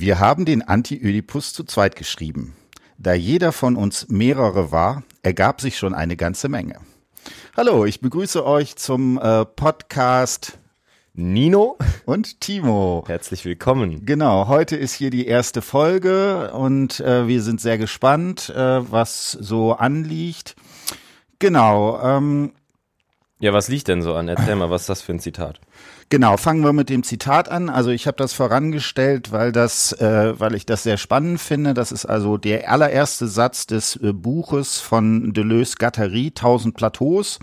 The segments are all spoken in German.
Wir haben den Anti-Ödipus zu zweit geschrieben. Da jeder von uns mehrere war, ergab sich schon eine ganze Menge. Hallo, ich begrüße euch zum äh, Podcast Nino und Timo. Herzlich willkommen. Genau, heute ist hier die erste Folge und äh, wir sind sehr gespannt, äh, was so anliegt. Genau. Ähm, ja, was liegt denn so an? Erzähl mal, was ist das für ein Zitat? Genau, fangen wir mit dem Zitat an. Also ich habe das vorangestellt, weil das, äh, weil ich das sehr spannend finde. Das ist also der allererste Satz des äh, Buches von Deleuze-Guattari, Tausend Plateaus.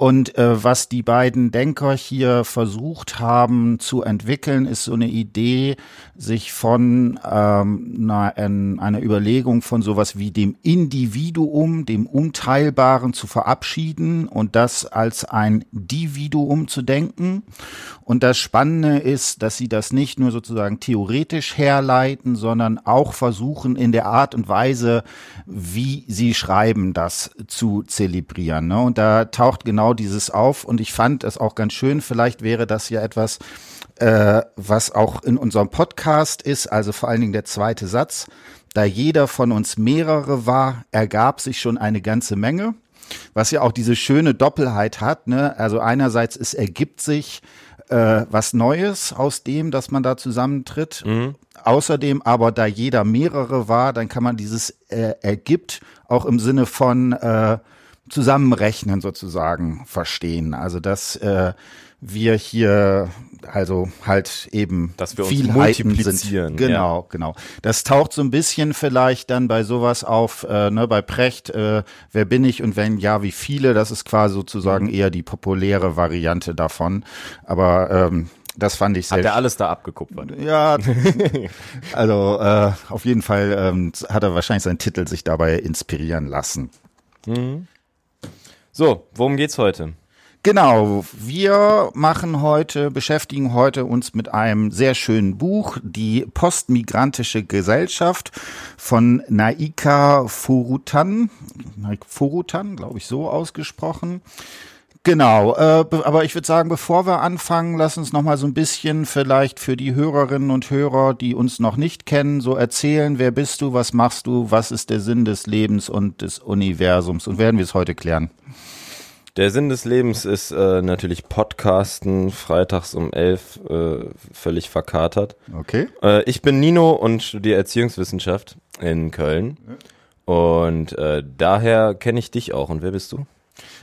Und äh, was die beiden Denker hier versucht haben zu entwickeln, ist so eine Idee, sich von ähm, einer, einer Überlegung von sowas wie dem Individuum, dem Unteilbaren zu verabschieden und das als ein Dividuum zu denken. Und das Spannende ist, dass sie das nicht nur sozusagen theoretisch herleiten, sondern auch versuchen, in der Art und Weise, wie sie schreiben, das zu zelebrieren. Ne? Und da taucht genau dieses auf und ich fand es auch ganz schön. Vielleicht wäre das ja etwas, äh, was auch in unserem Podcast ist, also vor allen Dingen der zweite Satz. Da jeder von uns mehrere war, ergab sich schon eine ganze Menge, was ja auch diese schöne Doppelheit hat. Ne? Also einerseits es ergibt sich äh, was Neues aus dem, dass man da zusammentritt. Mhm. Außerdem aber, da jeder mehrere war, dann kann man dieses äh, ergibt auch im Sinne von äh, Zusammenrechnen sozusagen verstehen. Also dass äh, wir hier also halt eben dass wir uns multiplizieren. Sind. Genau, ja. genau. Das taucht so ein bisschen vielleicht dann bei sowas auf, äh, ne, bei Precht, äh, wer bin ich und wenn ja, wie viele, das ist quasi sozusagen mhm. eher die populäre Variante davon. Aber ähm, das fand ich sehr. Hat er alles da abgekupfert? Ja, also äh, auf jeden Fall ähm, hat er wahrscheinlich seinen Titel sich dabei inspirieren lassen. Mhm. So, worum geht's heute? Genau, wir machen heute, beschäftigen heute uns mit einem sehr schönen Buch, die postmigrantische Gesellschaft von Naika Forutan, Forutan, glaube ich, so ausgesprochen. Genau, äh, aber ich würde sagen, bevor wir anfangen, lass uns noch mal so ein bisschen vielleicht für die Hörerinnen und Hörer, die uns noch nicht kennen, so erzählen, wer bist du, was machst du, was ist der Sinn des Lebens und des Universums und werden wir es heute klären. Der Sinn des Lebens ist äh, natürlich Podcasten, freitags um elf, äh, völlig verkatert. Okay. Äh, ich bin Nino und studiere Erziehungswissenschaft in Köln. Und äh, daher kenne ich dich auch. Und wer bist du?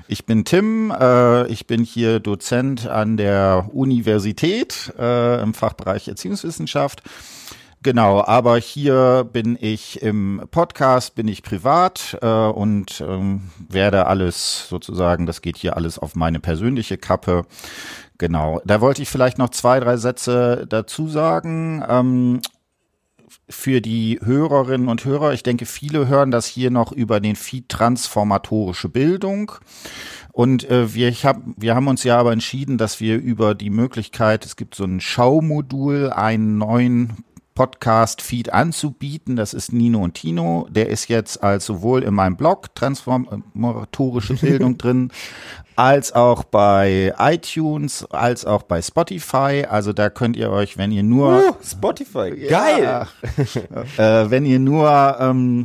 Ich bin Tim, äh, ich bin hier Dozent an der Universität äh, im Fachbereich Erziehungswissenschaft Genau, aber hier bin ich im Podcast, bin ich privat äh, und ähm, werde alles sozusagen, das geht hier alles auf meine persönliche Kappe. Genau, da wollte ich vielleicht noch zwei, drei Sätze dazu sagen. Ähm, für die Hörerinnen und Hörer, ich denke, viele hören das hier noch über den Feed Transformatorische Bildung. Und äh, wir, ich hab, wir haben uns ja aber entschieden, dass wir über die Möglichkeit, es gibt so ein Schaumodul, einen neuen Podcast-Feed anzubieten. Das ist Nino und Tino. Der ist jetzt als sowohl in meinem Blog Transformatorische Bildung drin, als auch bei iTunes, als auch bei Spotify. Also da könnt ihr euch, wenn ihr nur uh, Spotify, geil, ja, äh, wenn ihr nur ähm,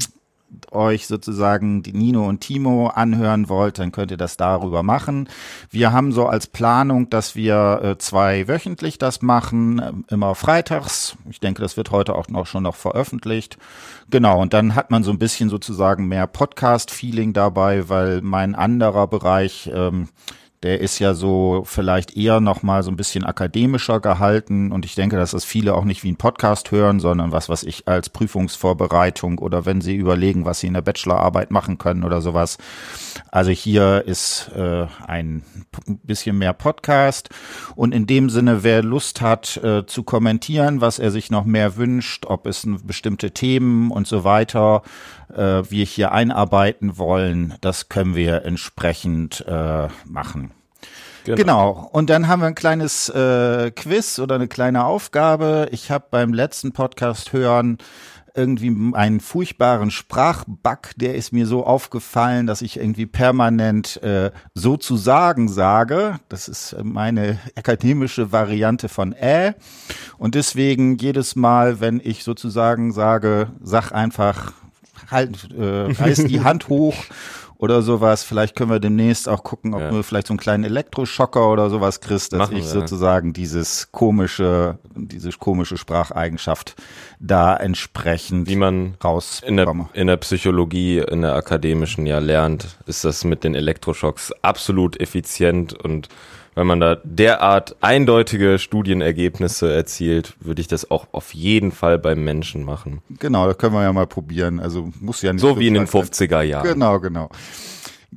euch sozusagen die Nino und Timo anhören wollt, dann könnt ihr das darüber machen. Wir haben so als Planung, dass wir äh, zwei wöchentlich das machen, äh, immer freitags. Ich denke, das wird heute auch noch schon noch veröffentlicht. Genau, und dann hat man so ein bisschen sozusagen mehr Podcast-Feeling dabei, weil mein anderer Bereich ähm, der ist ja so vielleicht eher noch mal so ein bisschen akademischer gehalten und ich denke, dass das viele auch nicht wie ein Podcast hören, sondern was, was ich als Prüfungsvorbereitung oder wenn sie überlegen, was sie in der Bachelorarbeit machen können oder sowas. Also hier ist äh, ein bisschen mehr Podcast und in dem Sinne, wer Lust hat äh, zu kommentieren, was er sich noch mehr wünscht, ob es bestimmte Themen und so weiter äh, wir hier einarbeiten wollen, das können wir entsprechend äh, machen. Genau. genau. Und dann haben wir ein kleines äh, Quiz oder eine kleine Aufgabe. Ich habe beim letzten Podcast hören irgendwie einen furchtbaren Sprachbug, der ist mir so aufgefallen, dass ich irgendwie permanent äh, sozusagen sage. Das ist meine akademische Variante von äh. Und deswegen jedes Mal, wenn ich sozusagen sage, sag einfach halt, äh, reiß die Hand hoch oder sowas. Vielleicht können wir demnächst auch gucken, ob ja. du vielleicht so einen kleinen Elektroschocker oder sowas kriegst, dass Machen ich wir, sozusagen dieses komische, diese komische Spracheigenschaft da entsprechend wie man raus in der, in der Psychologie, in der akademischen ja lernt, ist das mit den Elektroschocks absolut effizient und wenn man da derart eindeutige Studienergebnisse erzielt, würde ich das auch auf jeden Fall beim Menschen machen. Genau, das können wir ja mal probieren. Also muss ja nicht. So wie in den 50er Jahren. Genau, genau.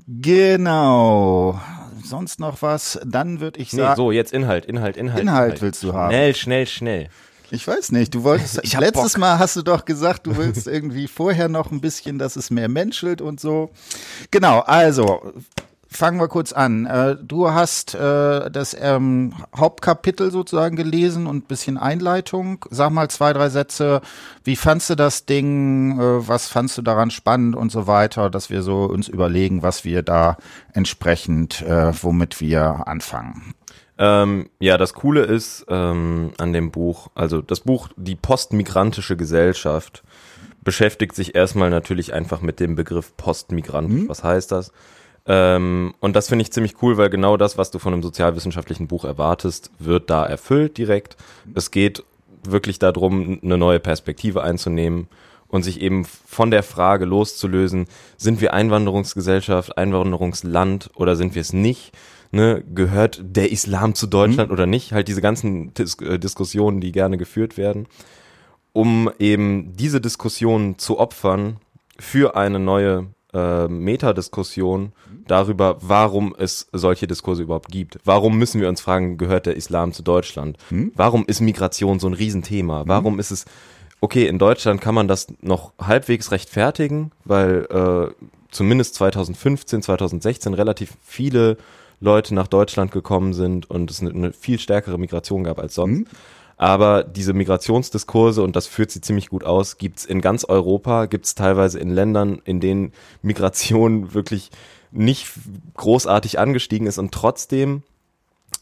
Genau. Sonst noch was? Dann würde ich sagen. Nee, so, jetzt Inhalt, Inhalt, Inhalt. Inhalt, Inhalt willst du haben. Schnell, schnell, schnell. Ich weiß nicht, du wolltest, ich letztes Bock. Mal hast du doch gesagt, du willst irgendwie vorher noch ein bisschen, dass es mehr menschelt und so. Genau, also, fangen wir kurz an. Äh, du hast äh, das ähm, Hauptkapitel sozusagen gelesen und bisschen Einleitung. Sag mal zwei, drei Sätze. Wie fandst du das Ding? Äh, was fandst du daran spannend und so weiter, dass wir so uns überlegen, was wir da entsprechend, äh, womit wir anfangen. Ähm, ja, das Coole ist ähm, an dem Buch, also das Buch Die postmigrantische Gesellschaft beschäftigt sich erstmal natürlich einfach mit dem Begriff Postmigrant. Mhm. Was heißt das? Ähm, und das finde ich ziemlich cool, weil genau das, was du von einem sozialwissenschaftlichen Buch erwartest, wird da erfüllt direkt. Es geht wirklich darum, eine neue Perspektive einzunehmen und sich eben von der Frage loszulösen, sind wir Einwanderungsgesellschaft, Einwanderungsland oder sind wir es nicht? Ne, gehört der Islam zu Deutschland mhm. oder nicht? Halt diese ganzen Dis äh, Diskussionen, die gerne geführt werden, um eben diese Diskussionen zu opfern für eine neue äh, Metadiskussion darüber, warum es solche Diskurse überhaupt gibt. Warum müssen wir uns fragen, gehört der Islam zu Deutschland? Hm? Warum ist Migration so ein Riesenthema? Hm? Warum ist es, okay, in Deutschland kann man das noch halbwegs rechtfertigen, weil äh, zumindest 2015, 2016 relativ viele Leute nach Deutschland gekommen sind und es eine, eine viel stärkere Migration gab als sonst. Hm? Aber diese Migrationsdiskurse, und das führt sie ziemlich gut aus, gibt's in ganz Europa, gibt's teilweise in Ländern, in denen Migration wirklich nicht großartig angestiegen ist und trotzdem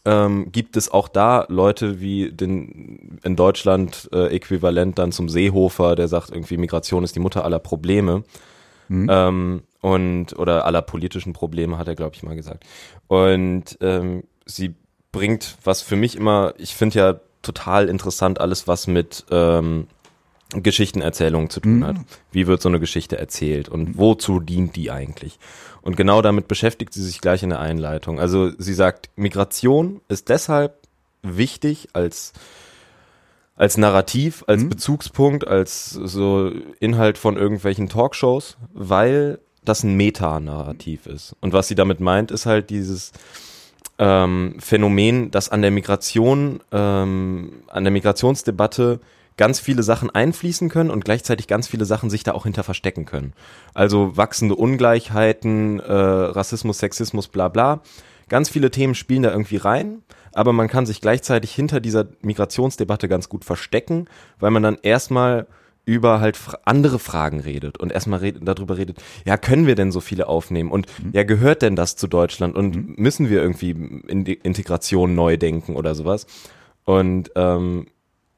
ähm, gibt es auch da Leute wie den in Deutschland äh, äquivalent dann zum Seehofer, der sagt irgendwie Migration ist die Mutter aller Probleme. Mhm. Ähm, und oder aller politischen Probleme, hat er, glaube ich, mal gesagt. Und ähm, sie bringt, was für mich immer, ich finde ja total interessant, alles was mit ähm, Geschichtenerzählung zu tun mhm. hat. Wie wird so eine Geschichte erzählt und wozu dient die eigentlich? Und genau damit beschäftigt sie sich gleich in der Einleitung. Also sie sagt, Migration ist deshalb wichtig als als Narrativ, als mhm. Bezugspunkt, als so Inhalt von irgendwelchen Talkshows, weil das ein Metanarrativ ist. Und was sie damit meint, ist halt dieses ähm, Phänomen, dass an der Migration, ähm, an der Migrationsdebatte ganz viele Sachen einfließen können und gleichzeitig ganz viele Sachen sich da auch hinter verstecken können. Also wachsende Ungleichheiten, äh, Rassismus, Sexismus, bla bla. Ganz viele Themen spielen da irgendwie rein, aber man kann sich gleichzeitig hinter dieser Migrationsdebatte ganz gut verstecken, weil man dann erstmal über halt andere Fragen redet und erstmal redet, darüber redet, ja, können wir denn so viele aufnehmen und mhm. ja, gehört denn das zu Deutschland und mhm. müssen wir irgendwie in die Integration neu denken oder sowas? Und ähm,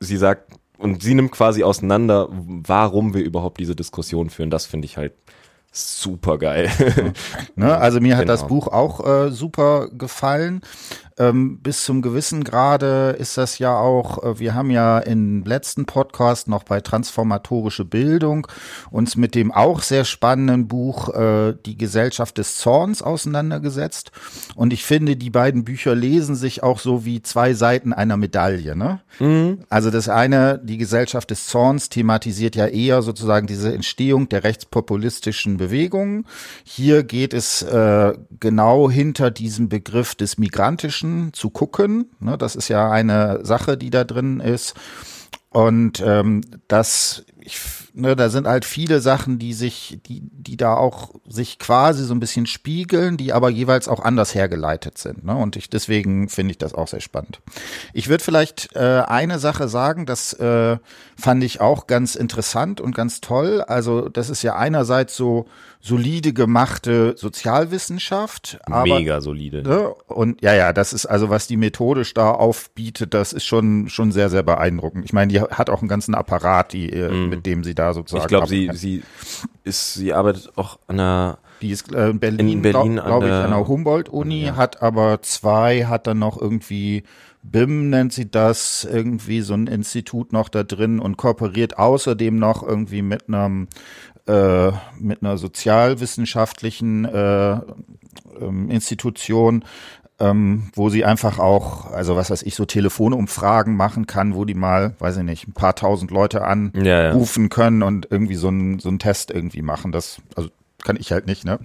sie sagt, und sie nimmt quasi auseinander, warum wir überhaupt diese Diskussion führen. Das finde ich halt super geil. ne, also mir hat genau. das Buch auch äh, super gefallen. Ähm, bis zum gewissen Grade ist das ja auch, äh, wir haben ja im letzten Podcast noch bei Transformatorische Bildung uns mit dem auch sehr spannenden Buch äh, Die Gesellschaft des Zorns auseinandergesetzt. Und ich finde, die beiden Bücher lesen sich auch so wie zwei Seiten einer Medaille. Ne? Mhm. Also das eine, die Gesellschaft des Zorns thematisiert ja eher sozusagen diese Entstehung der rechtspopulistischen Bewegungen. Hier geht es äh, genau hinter diesem Begriff des migrantischen Menschen zu gucken. Ne, das ist ja eine Sache, die da drin ist. Und ähm, das ich, ne, da sind halt viele Sachen, die sich, die, die da auch sich quasi so ein bisschen spiegeln, die aber jeweils auch anders hergeleitet sind. Ne? Und ich, deswegen finde ich das auch sehr spannend. Ich würde vielleicht äh, eine Sache sagen, das äh, fand ich auch ganz interessant und ganz toll. Also das ist ja einerseits so solide gemachte Sozialwissenschaft. Aber, Mega solide. Ne? Und ja, ja, das ist also, was die methodisch da aufbietet, das ist schon, schon sehr, sehr beeindruckend. Ich meine, die hat auch einen ganzen Apparat, die, mm. Mit dem sie da sozusagen. Ich glaube, sie, sie ist, sie arbeitet auch an einer die ist äh, in Berlin, in Berlin glaube glaub ich, an der Humboldt-Uni, ja. hat aber zwei, hat dann noch irgendwie BIM nennt sie das, irgendwie so ein Institut noch da drin und kooperiert außerdem noch irgendwie mit einem äh, mit einer sozialwissenschaftlichen äh, ähm, Institution, ähm, wo sie einfach auch, also was weiß ich, so Telefonumfragen machen kann, wo die mal, weiß ich nicht, ein paar tausend Leute anrufen ja, ja. können und irgendwie so einen so einen Test irgendwie machen. Das, also kann ich halt nicht, ne?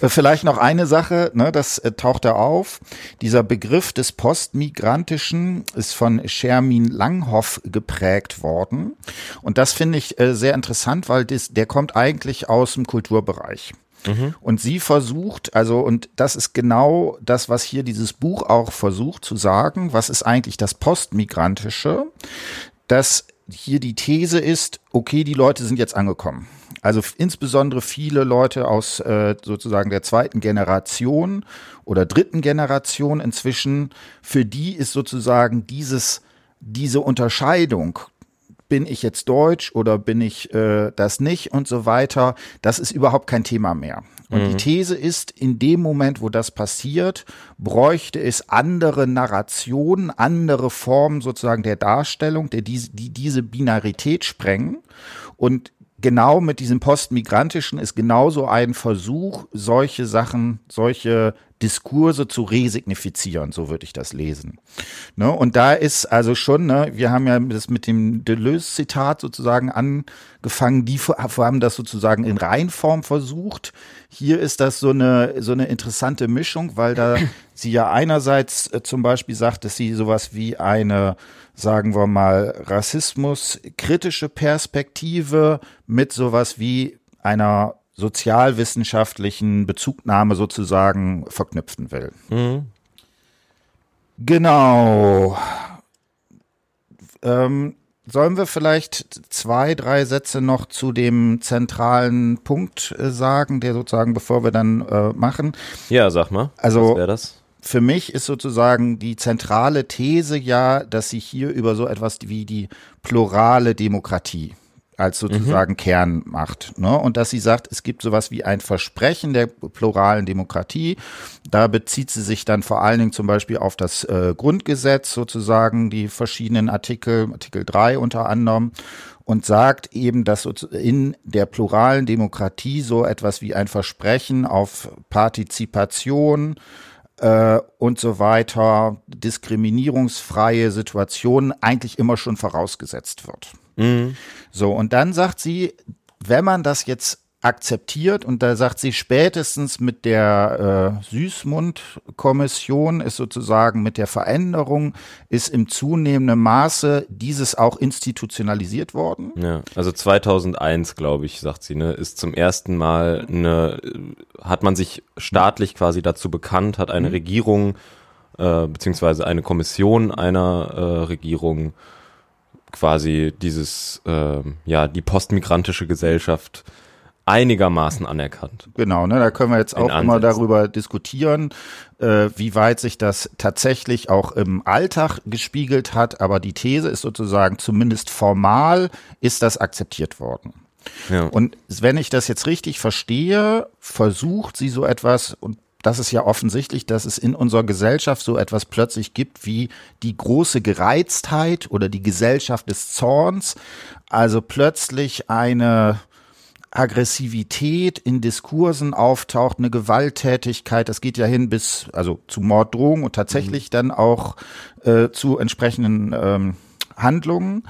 Äh, vielleicht noch eine Sache, ne, das äh, taucht da auf. Dieser Begriff des Postmigrantischen ist von Shermin Langhoff geprägt worden. Und das finde ich äh, sehr interessant, weil das, der kommt eigentlich aus dem Kulturbereich. Mhm. Und sie versucht, also, und das ist genau das, was hier dieses Buch auch versucht zu sagen, was ist eigentlich das Postmigrantische, dass hier die These ist, okay, die Leute sind jetzt angekommen. Also insbesondere viele Leute aus äh, sozusagen der zweiten Generation oder dritten Generation inzwischen, für die ist sozusagen dieses, diese Unterscheidung, bin ich jetzt deutsch oder bin ich äh, das nicht und so weiter, das ist überhaupt kein Thema mehr. Und mhm. die These ist, in dem Moment, wo das passiert, bräuchte es andere Narrationen, andere Formen sozusagen der Darstellung, der die, die diese Binarität sprengen. Und genau mit diesem Postmigrantischen ist genauso ein Versuch, solche Sachen, solche Diskurse zu resignifizieren, so würde ich das lesen. Ne? Und da ist also schon, ne, wir haben ja das mit dem Deleuze-Zitat sozusagen angefangen, die haben das sozusagen in Reinform versucht. Hier ist das so eine, so eine interessante Mischung, weil da sie ja einerseits äh, zum Beispiel sagt, dass sie sowas wie eine sagen wir mal, Rassismus kritische Perspektive mit sowas wie einer sozialwissenschaftlichen Bezugnahme sozusagen verknüpfen will. Mhm. Genau. Ähm, sollen wir vielleicht zwei, drei Sätze noch zu dem zentralen Punkt äh, sagen, der sozusagen, bevor wir dann äh, machen? Ja, sag mal. Also, was wäre das? Für mich ist sozusagen die zentrale These ja, dass sie hier über so etwas wie die plurale Demokratie als sozusagen mhm. Kern macht. Ne? Und dass sie sagt, es gibt sowas wie ein Versprechen der pluralen Demokratie. Da bezieht sie sich dann vor allen Dingen zum Beispiel auf das äh, Grundgesetz, sozusagen die verschiedenen Artikel, Artikel 3 unter anderem, und sagt eben, dass in der pluralen Demokratie so etwas wie ein Versprechen auf Partizipation, äh, und so weiter, diskriminierungsfreie Situationen eigentlich immer schon vorausgesetzt wird. Mhm. So, und dann sagt sie, wenn man das jetzt akzeptiert und da sagt sie spätestens mit der äh, Süßmund-Kommission ist sozusagen mit der Veränderung ist im zunehmenden Maße dieses auch institutionalisiert worden. Ja, also 2001 glaube ich, sagt sie, ne, ist zum ersten Mal eine, hat man sich staatlich quasi dazu bekannt, hat eine mhm. Regierung äh, beziehungsweise eine Kommission einer äh, Regierung quasi dieses, äh, ja, die postmigrantische Gesellschaft einigermaßen anerkannt. Genau, ne, da können wir jetzt auch immer darüber diskutieren, äh, wie weit sich das tatsächlich auch im Alltag gespiegelt hat. Aber die These ist sozusagen, zumindest formal ist das akzeptiert worden. Ja. Und wenn ich das jetzt richtig verstehe, versucht sie so etwas, und das ist ja offensichtlich, dass es in unserer Gesellschaft so etwas plötzlich gibt wie die große Gereiztheit oder die Gesellschaft des Zorns. Also plötzlich eine, Aggressivität in Diskursen auftaucht, eine Gewalttätigkeit, das geht ja hin bis, also zu Morddrohungen und tatsächlich mhm. dann auch äh, zu entsprechenden ähm, Handlungen.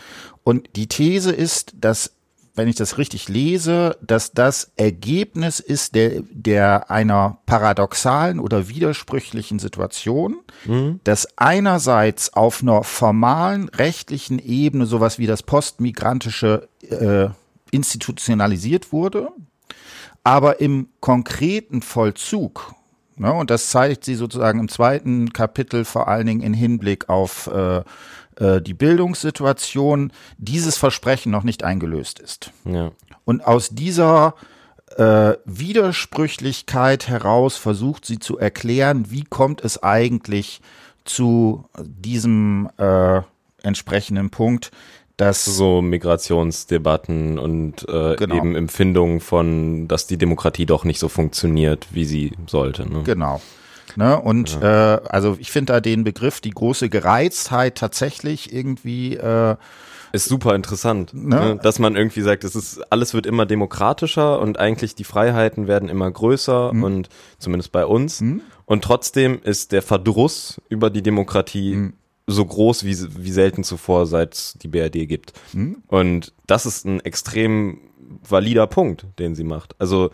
Und die These ist, dass wenn ich das richtig lese, dass das Ergebnis ist der, der einer paradoxalen oder widersprüchlichen Situation, mhm. dass einerseits auf einer formalen rechtlichen Ebene sowas wie das postmigrantische äh, institutionalisiert wurde, aber im konkreten Vollzug, ne, und das zeigt sie sozusagen im zweiten Kapitel vor allen Dingen in Hinblick auf äh, äh, die Bildungssituation, dieses Versprechen noch nicht eingelöst ist. Ja. Und aus dieser äh, Widersprüchlichkeit heraus versucht sie zu erklären, wie kommt es eigentlich zu diesem äh, entsprechenden Punkt, dass so Migrationsdebatten und äh, Genau. eben Empfindungen von, dass die Demokratie doch nicht so funktioniert, wie sie sollte. Ne? Genau. Ne, und äh, also ich finde da den Begriff die große Gereiztheit tatsächlich irgendwie äh, Ist super interessant, Ne? ne? dass man irgendwie sagt, es ist alles wird immer demokratischer und eigentlich die Freiheiten werden immer größer Mhm. und zumindest bei uns und trotzdem ist der Verdruss über die Demokratie Mhm. So groß wie wie selten zuvor, seit es die BRD gibt. Mhm. Und das ist ein extrem valider Punkt, den sie macht. Also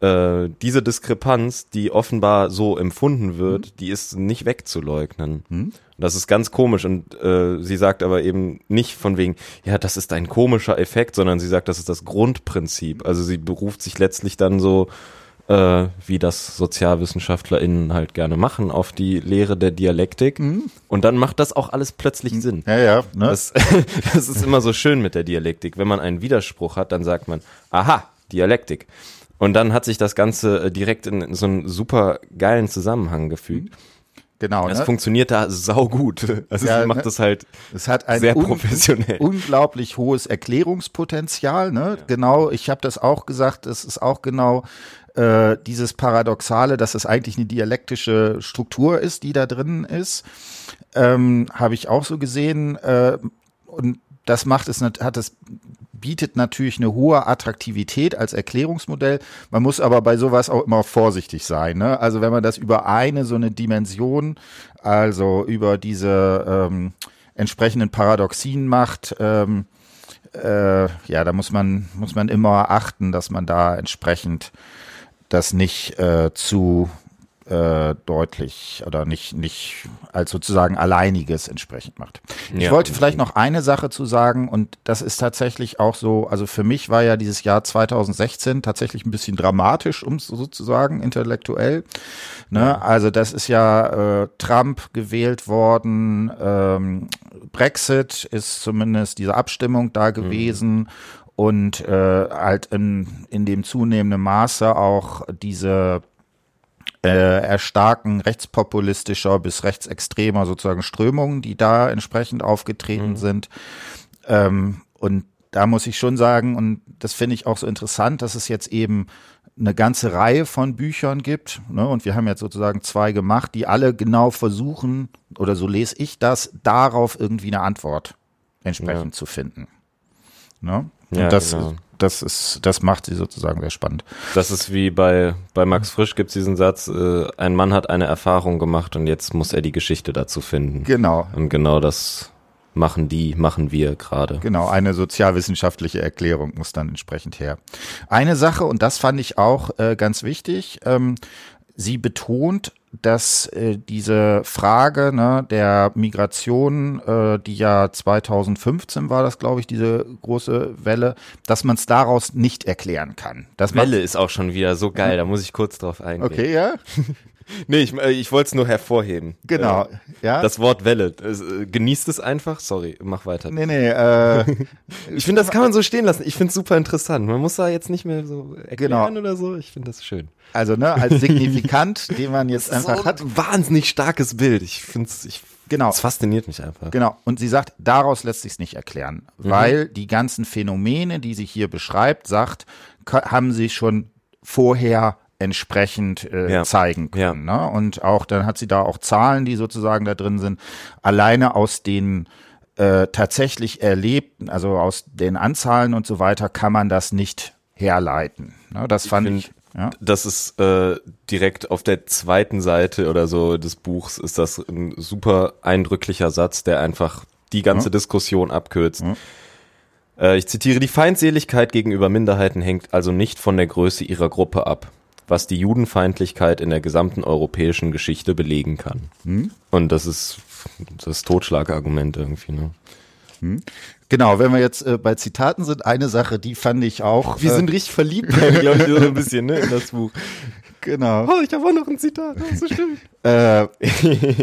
äh, diese Diskrepanz, die offenbar so empfunden wird, Mhm. die ist nicht wegzuleugnen. Das ist ganz komisch und äh, sie sagt aber eben nicht von wegen, ja, das ist ein komischer Effekt, sondern sie sagt, das ist das Grundprinzip. Also sie beruft sich letztlich dann so, äh, wie das SozialwissenschaftlerInnen halt gerne machen, auf die Lehre der Dialektik. Und dann macht das auch alles plötzlich Sinn. ja ja ne? Das, das ist immer so schön mit der Dialektik. Wenn man einen Widerspruch hat, dann sagt man, aha, Dialektik. Und dann hat sich das Ganze äh, direkt in so einen super geilen Zusammenhang gefügt. genau. Das Ne? funktioniert da saugut. Also Ja, macht ne? das halt Es hat ein sehr un- professionell. unglaublich hohes Erklärungspotenzial. Ne? Genau, ich habe das auch gesagt, es ist auch genau äh, dieses Paradoxale, dass es eigentlich eine dialektische Struktur ist, die da drin ist. Ähm, habe ich auch so gesehen. Äh, und das macht es, hat es bietet natürlich eine hohe Attraktivität als Erklärungsmodell. Man muss aber bei sowas auch immer vorsichtig sein. Ne? Also wenn man das über eine so eine Dimension, also über diese ähm, entsprechenden Paradoxien macht, ähm, äh, ja, da muss man muss man immer achten, dass man da entsprechend das nicht äh, zu äh, deutlich oder nicht nicht als sozusagen alleiniges entsprechend macht. Ich Ja. wollte vielleicht noch eine Sache zu sagen und das ist tatsächlich auch so, also für mich war ja dieses Jahr 2016 tatsächlich ein bisschen dramatisch, um es sozusagen intellektuell. Ne? Also das ist ja äh, Trump gewählt worden, ähm, Brexit ist zumindest diese Abstimmung da gewesen und äh, halt in, in dem zunehmenden Maße auch diese äh, Erstarken rechtspopulistischer bis rechtsextremer sozusagen Strömungen, die da entsprechend aufgetreten sind. Ähm, und da muss ich schon sagen, und das finde ich auch so interessant, dass es jetzt eben eine ganze Reihe von Büchern gibt. Ne? Und wir haben jetzt sozusagen zwei gemacht, die alle genau versuchen, oder so lese ich das, darauf irgendwie eine Antwort entsprechend zu finden. Ne? Und Ja, das, genau. das ist, das macht sie sozusagen sehr spannend. Das ist wie bei, bei Max Frisch gibt's diesen Satz, äh, ein Mann hat eine Erfahrung gemacht und jetzt muss er die Geschichte dazu finden. Genau. Und genau das machen die, machen wir gerade. Genau, eine sozialwissenschaftliche Erklärung muss dann entsprechend her. Eine Sache, und das fand ich auch äh, ganz wichtig, ähm, sie betont, dass äh, diese Frage ne, der Migration, äh, die ja 2015 war das, glaube ich, diese große Welle, dass man es daraus nicht erklären kann. Das macht- Welle ist auch schon wieder so geil, da muss ich kurz drauf eingehen. Okay, ja, Nee, ich, äh, ich wollte es nur hervorheben. genau. Äh, ja. Das Wort Welle. Es, äh, genießt es einfach. Sorry, mach weiter. nee, nee, äh, Ich finde, das kann man so stehen lassen. Ich finde es super interessant. Man muss da jetzt nicht mehr so erklären Genau. oder so. Ich finde das schön. also ne, als Signifikant, den man jetzt einfach so hat. ein wahnsinnig starkes Bild. Ich finde es, ich, Genau. es fasziniert mich einfach. Genau. Und sie sagt, daraus lässt sich nicht erklären, weil die ganzen Phänomene, die sie hier beschreibt, sagt, haben sie schon vorher entsprechend äh, Ja. zeigen können. Ne? Und auch dann hat sie da auch Zahlen, die sozusagen da drin sind. Alleine aus den äh, tatsächlich erlebten, also aus den Anzahlen und so weiter, kann man das nicht herleiten. Ne? Das fand find- ich. Ja. Das ist äh, direkt auf der zweiten Seite oder so des Buchs ist das ein super eindrücklicher Satz, der einfach die ganze Diskussion abkürzt. Äh, ich zitiere, die Feindseligkeit gegenüber Minderheiten hängt also nicht von der Größe ihrer Gruppe ab, was die Judenfeindlichkeit in der gesamten europäischen Geschichte belegen kann. Und das ist das Totschlagargument irgendwie. Ne? Genau, wenn wir jetzt äh, bei Zitaten sind, eine Sache, die fand ich auch. Wir äh, sind richtig verliebt, glaube ich, so ein bisschen, ne, in das Buch. genau. Oh, ich habe auch noch ein Zitat, das ist stimmt. Äh,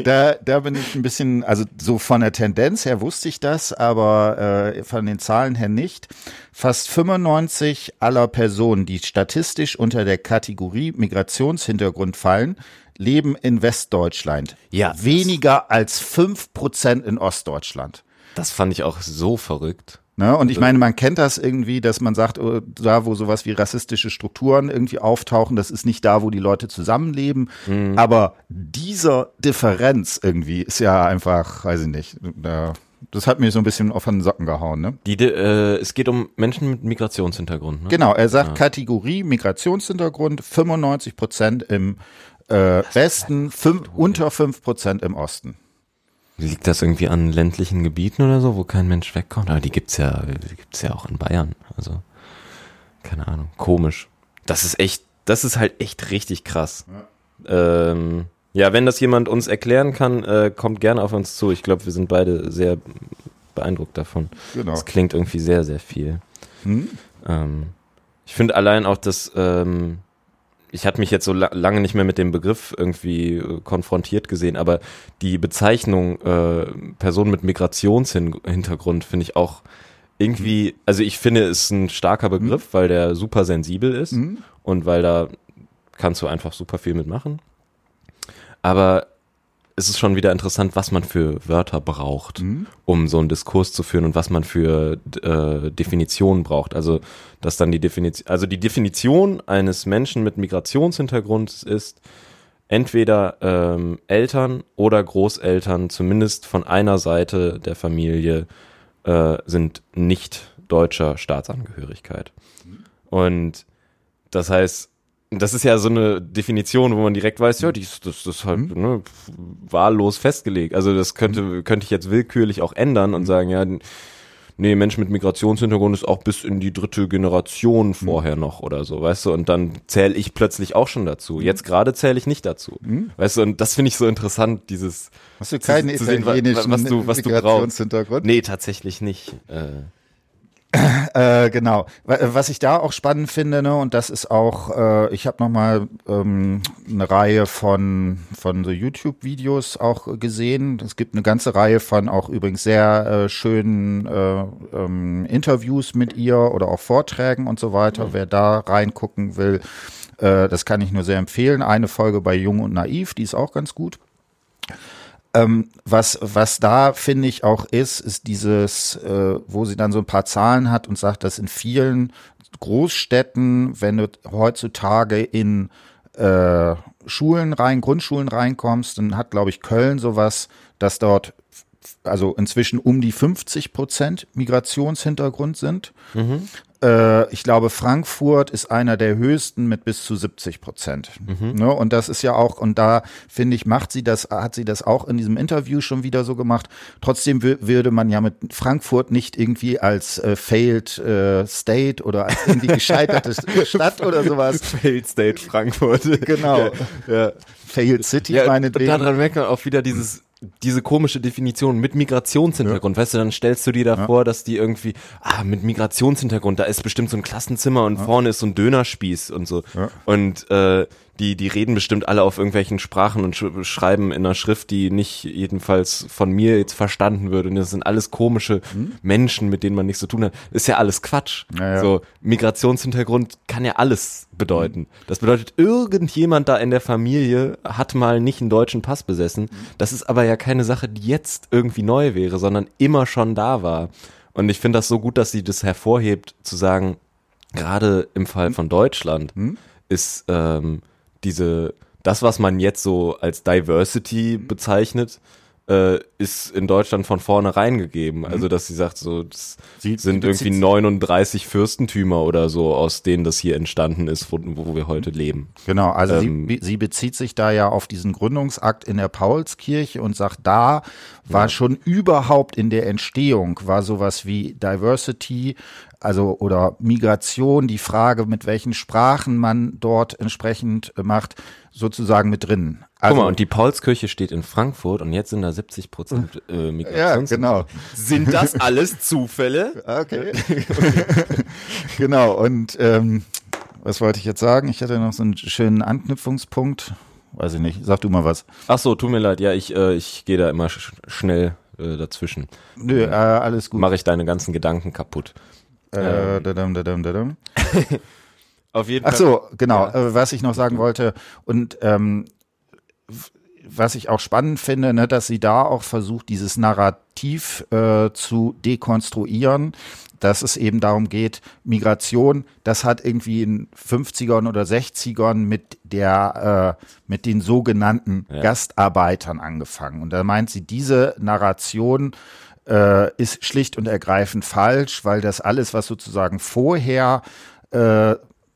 da, da bin ich ein bisschen, also so von der Tendenz her wusste ich das, aber äh, von den Zahlen her nicht. Fast 95 aller Personen, die statistisch unter der Kategorie Migrationshintergrund fallen, leben in Westdeutschland. Ja, Weniger als 5 Prozent in Ostdeutschland. Das fand ich auch so verrückt. Ne? Und ich meine, man kennt das irgendwie, dass man sagt, oh, da wo sowas wie rassistische Strukturen irgendwie auftauchen, das ist nicht da, wo die Leute zusammenleben. Aber dieser Differenz irgendwie ist ja einfach, weiß ich nicht, da, das hat mir so ein bisschen auf den Socken gehauen. Ne? Die, äh, es geht um Menschen mit Migrationshintergrund, ne? Genau, er sagt Kategorie Migrationshintergrund, 95 Prozent im äh, Westen, fünf, unter 5 Prozent im Osten. Liegt das irgendwie an ländlichen Gebieten oder so, wo kein Mensch wegkommt? Aber die gibt's ja, die gibt's ja auch in Bayern. Also, keine Ahnung. Komisch. Das ist echt, das ist halt echt richtig krass. Ja, ähm, ja wenn das jemand uns erklären kann, äh, kommt gerne auf uns zu. Ich glaube, wir sind beide sehr beeindruckt davon. Genau. Das klingt irgendwie sehr, sehr viel. Ähm, ich finde allein auch, dass ähm, ich hatte mich jetzt so la lange nicht mehr mit dem Begriff irgendwie äh, konfrontiert gesehen, aber die Bezeichnung äh, Person mit Migrationshintergrund finde ich auch irgendwie, also ich finde, es ist ein starker Begriff, weil der super sensibel ist und weil da kannst du einfach super viel mitmachen. Aber es ist schon wieder interessant, was man für Wörter braucht, um so einen Diskurs zu führen und was man für äh, Definitionen braucht. Also, dass dann die Definition, also die Definition eines Menschen mit Migrationshintergrund ist entweder ähm, Eltern oder Großeltern, zumindest von einer Seite der Familie, äh, sind nicht deutscher Staatsangehörigkeit. Und das heißt, das ist ja so eine Definition, wo man direkt weiß, ja, die ist, das, das ist halt ne, wahllos festgelegt. Also das könnte, könnte ich jetzt willkürlich auch ändern und sagen, ja, nee, Mensch mit Migrationshintergrund ist auch bis in die dritte Generation vorher noch oder so, weißt du, und dann zähle ich plötzlich auch schon dazu. Jetzt gerade zähle ich nicht dazu. Weißt du, und das finde ich so interessant, dieses Hast du keinen zu sehen, wa- italienischen was du, was du brauchst. Nee, tatsächlich nicht. Äh, Äh, genau. Wa- Was ich da auch spannend finde, ne, und das ist auch, äh, ich habe nochmal ähm, eine Reihe von, von so YouTube-Videos auch gesehen. Es gibt eine ganze Reihe von auch übrigens sehr äh, schönen äh, ähm, Interviews mit ihr oder auch Vorträgen und so weiter. Wer da reingucken will, äh, das kann ich nur sehr empfehlen. Eine Folge bei Jung und Naiv, die ist auch ganz gut. Ähm, was, was da finde ich auch ist, ist dieses, äh, wo sie dann so ein paar Zahlen hat und sagt, dass in vielen Großstädten, wenn du heutzutage in äh, Schulen rein, Grundschulen reinkommst, dann hat, glaube ich, Köln sowas, dass dort also inzwischen um die 50 Prozent Migrationshintergrund sind. Äh, ich glaube, Frankfurt ist einer der höchsten mit bis zu 70 Prozent. Ne? Und das ist ja auch, und da finde ich, macht sie das, hat sie das auch in diesem Interview schon wieder so gemacht. Trotzdem wür- würde man ja mit Frankfurt nicht irgendwie als äh, failed äh, State oder als irgendwie gescheiterte Stadt oder sowas. Failed State Frankfurt. Genau. ja. Failed City, Ja, und meinetwegen. daran merkt man auch wieder dieses, diese komische Definition mit Migrationshintergrund. Weißt du, dann stellst du dir da vor, dass die irgendwie, ah, mit Migrationshintergrund, da ist bestimmt so ein Klassenzimmer und vorne ist so ein Dönerspieß und so. Und äh, die, die reden bestimmt alle auf irgendwelchen Sprachen und sch schreiben in einer Schrift, die nicht jedenfalls von mir jetzt verstanden wird. Und das sind alles komische Menschen, mit denen man nichts zu tun hat. Ist ja alles Quatsch. Ja, ja. So, Migrationshintergrund kann ja alles bedeuten. Das bedeutet, irgendjemand da in der Familie hat mal nicht einen deutschen Pass besessen. Das ist aber ja keine Sache, die jetzt irgendwie neu wäre, sondern immer schon da war. Und ich finde das so gut, dass sie das hervorhebt, zu sagen, gerade im Fall von Deutschland ist ähm, diese, das, was man jetzt so als Diversity bezeichnet, äh, ist in Deutschland von vornherein gegeben. Also, dass sie sagt, so, das Sie- sind sie irgendwie sich- 39 Fürstentümer oder so, aus denen das hier entstanden ist, wo, wo wir heute leben. Genau, also Ähm, sie, sie bezieht sich da ja auf diesen Gründungsakt in der Paulskirche und sagt, da war schon überhaupt in der Entstehung, war sowas wie Diversity, also oder Migration, die Frage, mit welchen Sprachen man dort entsprechend äh, macht, sozusagen mit drin. Also, Guck mal, und die Paulskirche steht in Frankfurt und jetzt sind da 70 Prozent äh, Migrations. Ja, genau. Sind das alles Zufälle? Okay. okay. genau, und ähm, was wollte ich jetzt sagen? Ich hatte noch so einen schönen Anknüpfungspunkt. Weiß ich nicht. Sag du mal was. Ach so, tut mir leid. Ja, ich, äh, ich gehe da immer sch schnell äh, dazwischen. Nö, äh, alles gut. Mache ich deine ganzen Gedanken kaputt. Äh, ähm. dadam, dadam, dadam. Auf jeden Fall. Ach so, genau. Ja. Äh, was ich noch sagen wollte und ähm, was ich auch spannend finde, ne, dass sie da auch versucht, dieses Narrativ äh, zu dekonstruieren, dass es eben darum geht, Migration, das hat irgendwie in 50ern oder 60ern mit der, äh, mit den sogenannten ja. Gastarbeitern angefangen. Und da meint sie, diese Narration äh, ist schlicht und ergreifend falsch, weil das alles, was sozusagen vorher äh,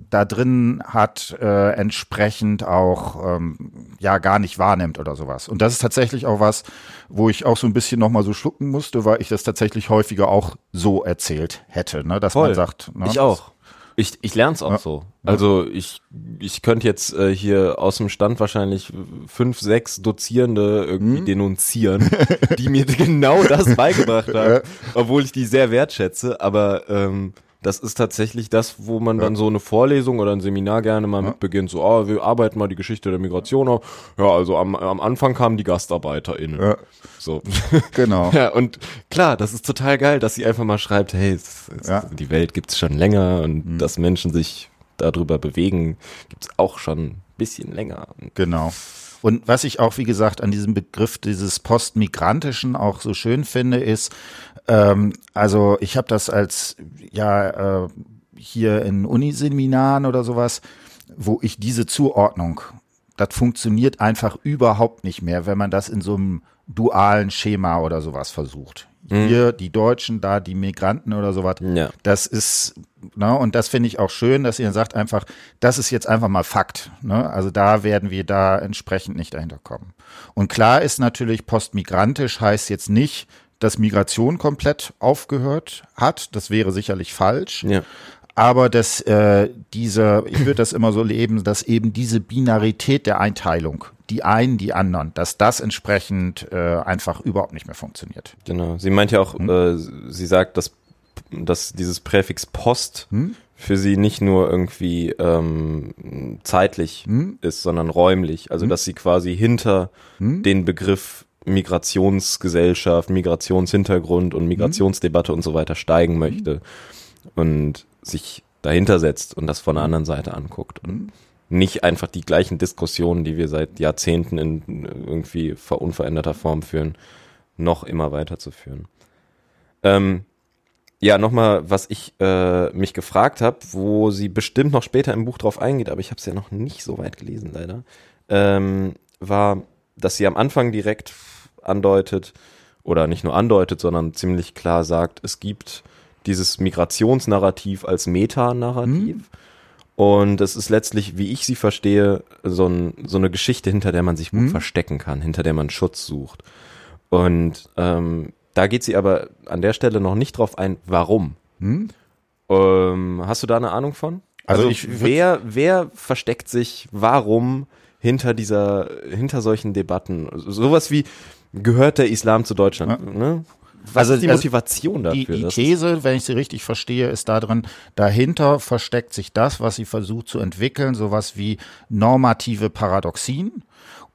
da drin hat, äh, entsprechend auch ähm, ja gar nicht wahrnimmt oder sowas. Und das ist tatsächlich auch was, wo ich auch so ein bisschen nochmal so schlucken musste, weil ich das tatsächlich häufiger auch so erzählt hätte, ne? dass Voll. man sagt. Ne? Ich auch. Ich, ich lerne es auch ja. so. Also ich, ich könnte jetzt äh, hier aus dem Stand wahrscheinlich fünf, sechs Dozierende irgendwie hm? denunzieren, die mir genau das beigebracht haben, obwohl ich die sehr wertschätze. Aber ähm, das ist tatsächlich das, wo man ja. dann so eine Vorlesung oder ein Seminar gerne mal ja. mit beginnt. So, ah, wir arbeiten mal die Geschichte der Migration auf. Ja, also am, am Anfang kamen die GastarbeiterInnen. Ja. So. Genau. ja, und klar, das ist total geil, dass sie einfach mal schreibt, hey, es, es, ja. die Welt gibt's schon länger und mhm. dass Menschen sich darüber bewegen, gibt's auch schon ein bisschen länger. Genau. Und was ich auch, wie gesagt, an diesem Begriff dieses Postmigrantischen auch so schön finde, ist, ähm, also ich habe das als ja äh, hier in Uniseminaren oder sowas, wo ich diese Zuordnung, das funktioniert einfach überhaupt nicht mehr, wenn man das in so einem dualen Schema oder sowas versucht. Mhm. Hier die Deutschen, da die Migranten oder sowas. Ja. Das ist, ne, und das finde ich auch schön, dass ihr sagt einfach, das ist jetzt einfach mal Fakt. Ne? Also da werden wir da entsprechend nicht dahinter kommen. Und klar ist natürlich, postmigrantisch heißt jetzt nicht, dass Migration komplett aufgehört hat. Das wäre sicherlich falsch. Ja. Aber dass äh, diese, ich würde das immer so leben, dass eben diese Binarität der Einteilung, die einen, die anderen, dass das entsprechend äh, einfach überhaupt nicht mehr funktioniert. Genau. Sie meint ja auch, hm? äh, sie sagt, dass, dass dieses Präfix Post hm? für sie nicht nur irgendwie ähm, zeitlich hm? ist, sondern räumlich. Also hm? dass sie quasi hinter hm? den Begriff Migrationsgesellschaft, Migrationshintergrund und Migrationsdebatte mhm. und so weiter steigen möchte und sich dahinter setzt und das von der anderen Seite anguckt und mhm. nicht einfach die gleichen Diskussionen, die wir seit Jahrzehnten in irgendwie unveränderter Form führen, noch immer weiterzuführen. Ähm, ja, nochmal, was ich äh, mich gefragt habe, wo sie bestimmt noch später im Buch drauf eingeht, aber ich habe es ja noch nicht so weit gelesen, leider, ähm, war, dass sie am Anfang direkt andeutet oder nicht nur andeutet, sondern ziemlich klar sagt, es gibt dieses Migrationsnarrativ als Metanarrativ. Mhm. Und es ist letztlich, wie ich sie verstehe, so, ein, so eine Geschichte, hinter der man sich gut mhm. verstecken kann, hinter der man Schutz sucht. Und ähm, da geht sie aber an der Stelle noch nicht drauf ein, warum. Mhm. Ähm, hast du da eine Ahnung von? Also, also ich, wer, wer versteckt sich warum hinter dieser, hinter solchen Debatten? Sowas wie, gehört der Islam zu Deutschland? Ja. Ne? Was also, ist die also Motivation also dafür? Die, die These, wenn ich sie richtig verstehe, ist darin, dahinter versteckt sich das, was sie versucht zu entwickeln, sowas wie normative Paradoxien.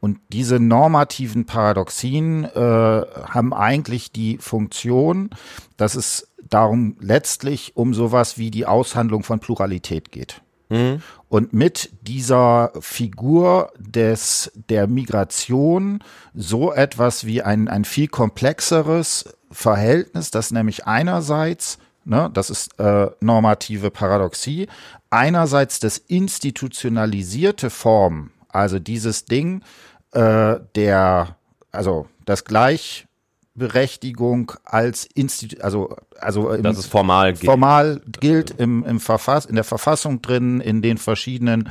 Und diese normativen Paradoxien äh, haben eigentlich die Funktion, dass es darum letztlich um sowas wie die Aushandlung von Pluralität geht. Mhm. Und mit dieser Figur des, der Migration so etwas wie ein, ein viel komplexeres Verhältnis, das nämlich einerseits, ne, das ist äh, normative Paradoxie, einerseits das institutionalisierte Form, also dieses Ding äh, der, also das Gleich Berechtigung als Institut, also also im, das ist formal gilt. formal gilt im, im Verfass in der Verfassung drin in den verschiedenen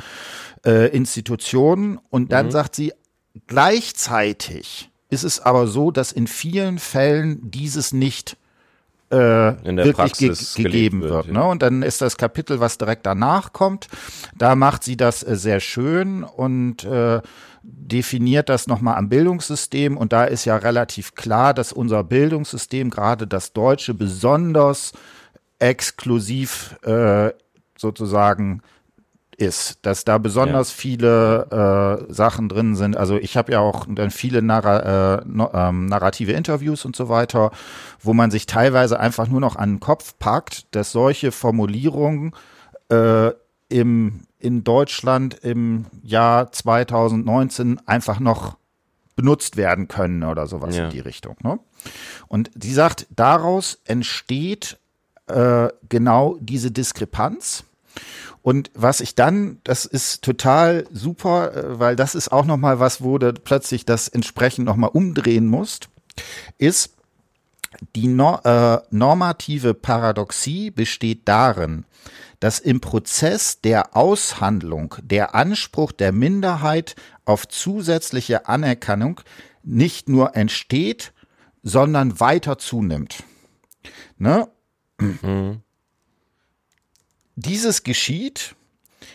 äh, Institutionen und dann mhm. sagt sie gleichzeitig ist es aber so, dass in vielen Fällen dieses nicht äh, wirklich ge gegeben wird. wird ja. ne? Und dann ist das Kapitel, was direkt danach kommt, da macht sie das äh, sehr schön und äh, definiert das nochmal am Bildungssystem. Und da ist ja relativ klar, dass unser Bildungssystem, gerade das deutsche, besonders exklusiv äh, sozusagen ist, dass da besonders ja. viele äh, Sachen drin sind. Also ich habe ja auch dann viele Narra äh, no, ähm, narrative Interviews und so weiter, wo man sich teilweise einfach nur noch an den Kopf packt, dass solche Formulierungen äh, im, in Deutschland im Jahr 2019 einfach noch benutzt werden können oder sowas ja. in die Richtung. Ne? Und sie sagt, daraus entsteht äh, genau diese Diskrepanz und was ich dann, das ist total super, äh, weil das ist auch noch mal was, wo du plötzlich das entsprechend noch mal umdrehen musst, ist die no äh, normative Paradoxie besteht darin, dass im Prozess der Aushandlung der Anspruch der Minderheit auf zusätzliche Anerkennung nicht nur entsteht, sondern weiter zunimmt. Ne? Mhm. Dieses geschieht,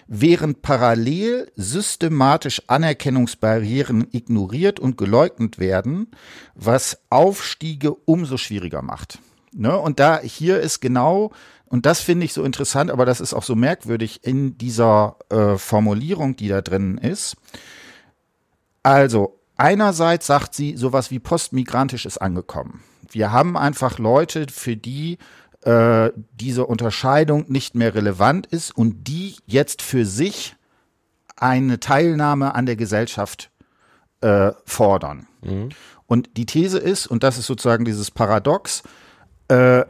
während parallel systematisch Anerkennungsbarrieren ignoriert und geleugnet werden, was Aufstiege umso schwieriger macht. Ne? Und da hier ist genau, und das finde ich so interessant, aber das ist auch so merkwürdig in dieser äh, Formulierung, die da drin ist. Also, einerseits sagt sie, sowas wie postmigrantisch ist angekommen. Wir haben einfach Leute, für die äh, diese Unterscheidung nicht mehr relevant ist und die jetzt für sich eine Teilnahme an der Gesellschaft äh, fordern. Mhm. Und die These ist, und das ist sozusagen dieses Paradox, äh,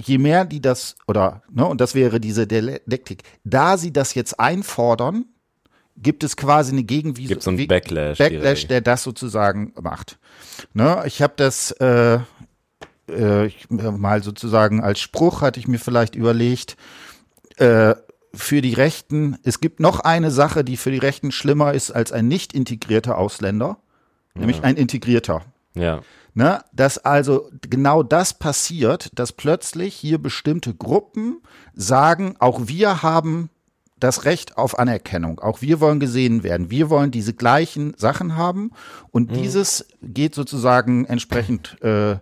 je mehr die das, oder, ne, und das wäre diese Dialektik, da sie das jetzt einfordern, gibt es quasi eine Gegenwiese. Gibt so einen Backlash. Backlash, der das sozusagen macht. Ne, ich habe das, äh, äh, ich, mal sozusagen als Spruch hatte ich mir vielleicht überlegt, äh, für die Rechten, es gibt noch eine Sache, die für die Rechten schlimmer ist als ein nicht integrierter Ausländer, ja. nämlich ein integrierter. Ja. Ne, dass also genau das passiert, dass plötzlich hier bestimmte Gruppen sagen, auch wir haben das Recht auf Anerkennung. Auch wir wollen gesehen werden. Wir wollen diese gleichen Sachen haben. Und mhm. dieses geht sozusagen entsprechend äh,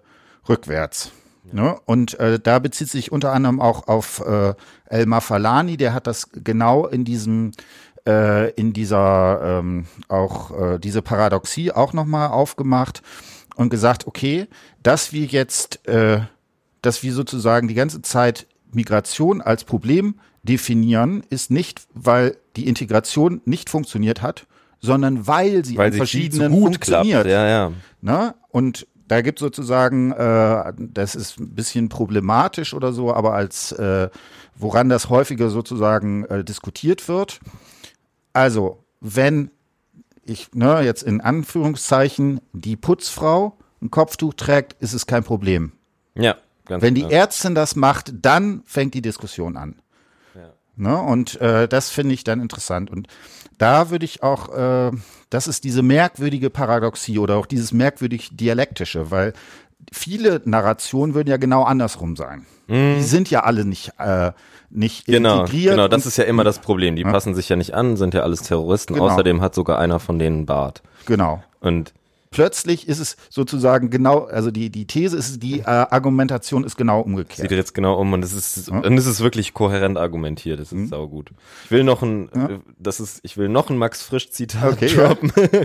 rückwärts. Ne? Und äh, da bezieht sich unter anderem auch auf äh, Elmar Falani, der hat das genau in diesem äh, in dieser ähm, auch äh, diese Paradoxie auch nochmal aufgemacht und gesagt, okay, dass wir jetzt, äh, dass wir sozusagen die ganze Zeit Migration als Problem definieren, ist nicht, weil die Integration nicht funktioniert hat, sondern weil sie weil an verschiedenen funktioniert. Ja, ja. Ne? Und da gibt sozusagen, äh, das ist ein bisschen problematisch oder so, aber als äh, woran das häufiger sozusagen äh, diskutiert wird. Also, wenn ich, ne, jetzt in Anführungszeichen, die Putzfrau ein Kopftuch trägt, ist es kein Problem. Ja. Ganz wenn die klar. Ärztin das macht, dann fängt die Diskussion an. Ja. Ne, und äh, das finde ich dann interessant. Und da würde ich auch, äh, das ist diese merkwürdige Paradoxie oder auch dieses merkwürdig dialektische, weil viele Narrationen würden ja genau andersrum sein. Mm. Die sind ja alle nicht, äh, nicht genau, integriert. Genau, das ist ja immer das Problem. Die ja. passen sich ja nicht an, sind ja alles Terroristen. Genau. Außerdem hat sogar einer von denen Bart. Genau. Und plötzlich ist es sozusagen genau, also die, die These ist, die äh, Argumentation ist genau umgekehrt. Sieht jetzt genau um und es ist, ja. und es ist wirklich kohärent argumentiert, das ist mhm. saugut. Ich will noch ein, ja. Äh, das ist, ich will noch ein Max Frisch Zitat okay, droppen. Ja.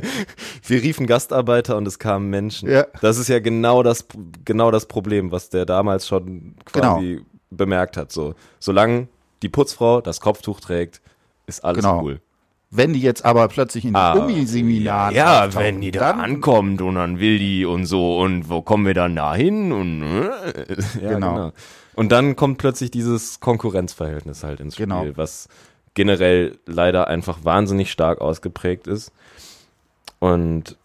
Wir riefen Gastarbeiter und es kamen Menschen. Ja. Das ist ja genau das, genau das Problem, was der damals schon quasi genau. bemerkt hat, so. Solange die Putzfrau das Kopftuch trägt, ist alles genau. cool. Wenn die jetzt aber plötzlich in ah, Uni-Seminar Ja, wenn die da ankommt und dann will die und so und wo kommen wir dann da hin und äh, ja, genau. genau. Und dann kommt plötzlich dieses Konkurrenzverhältnis halt ins Spiel, genau. was generell leider einfach wahnsinnig stark ausgeprägt ist und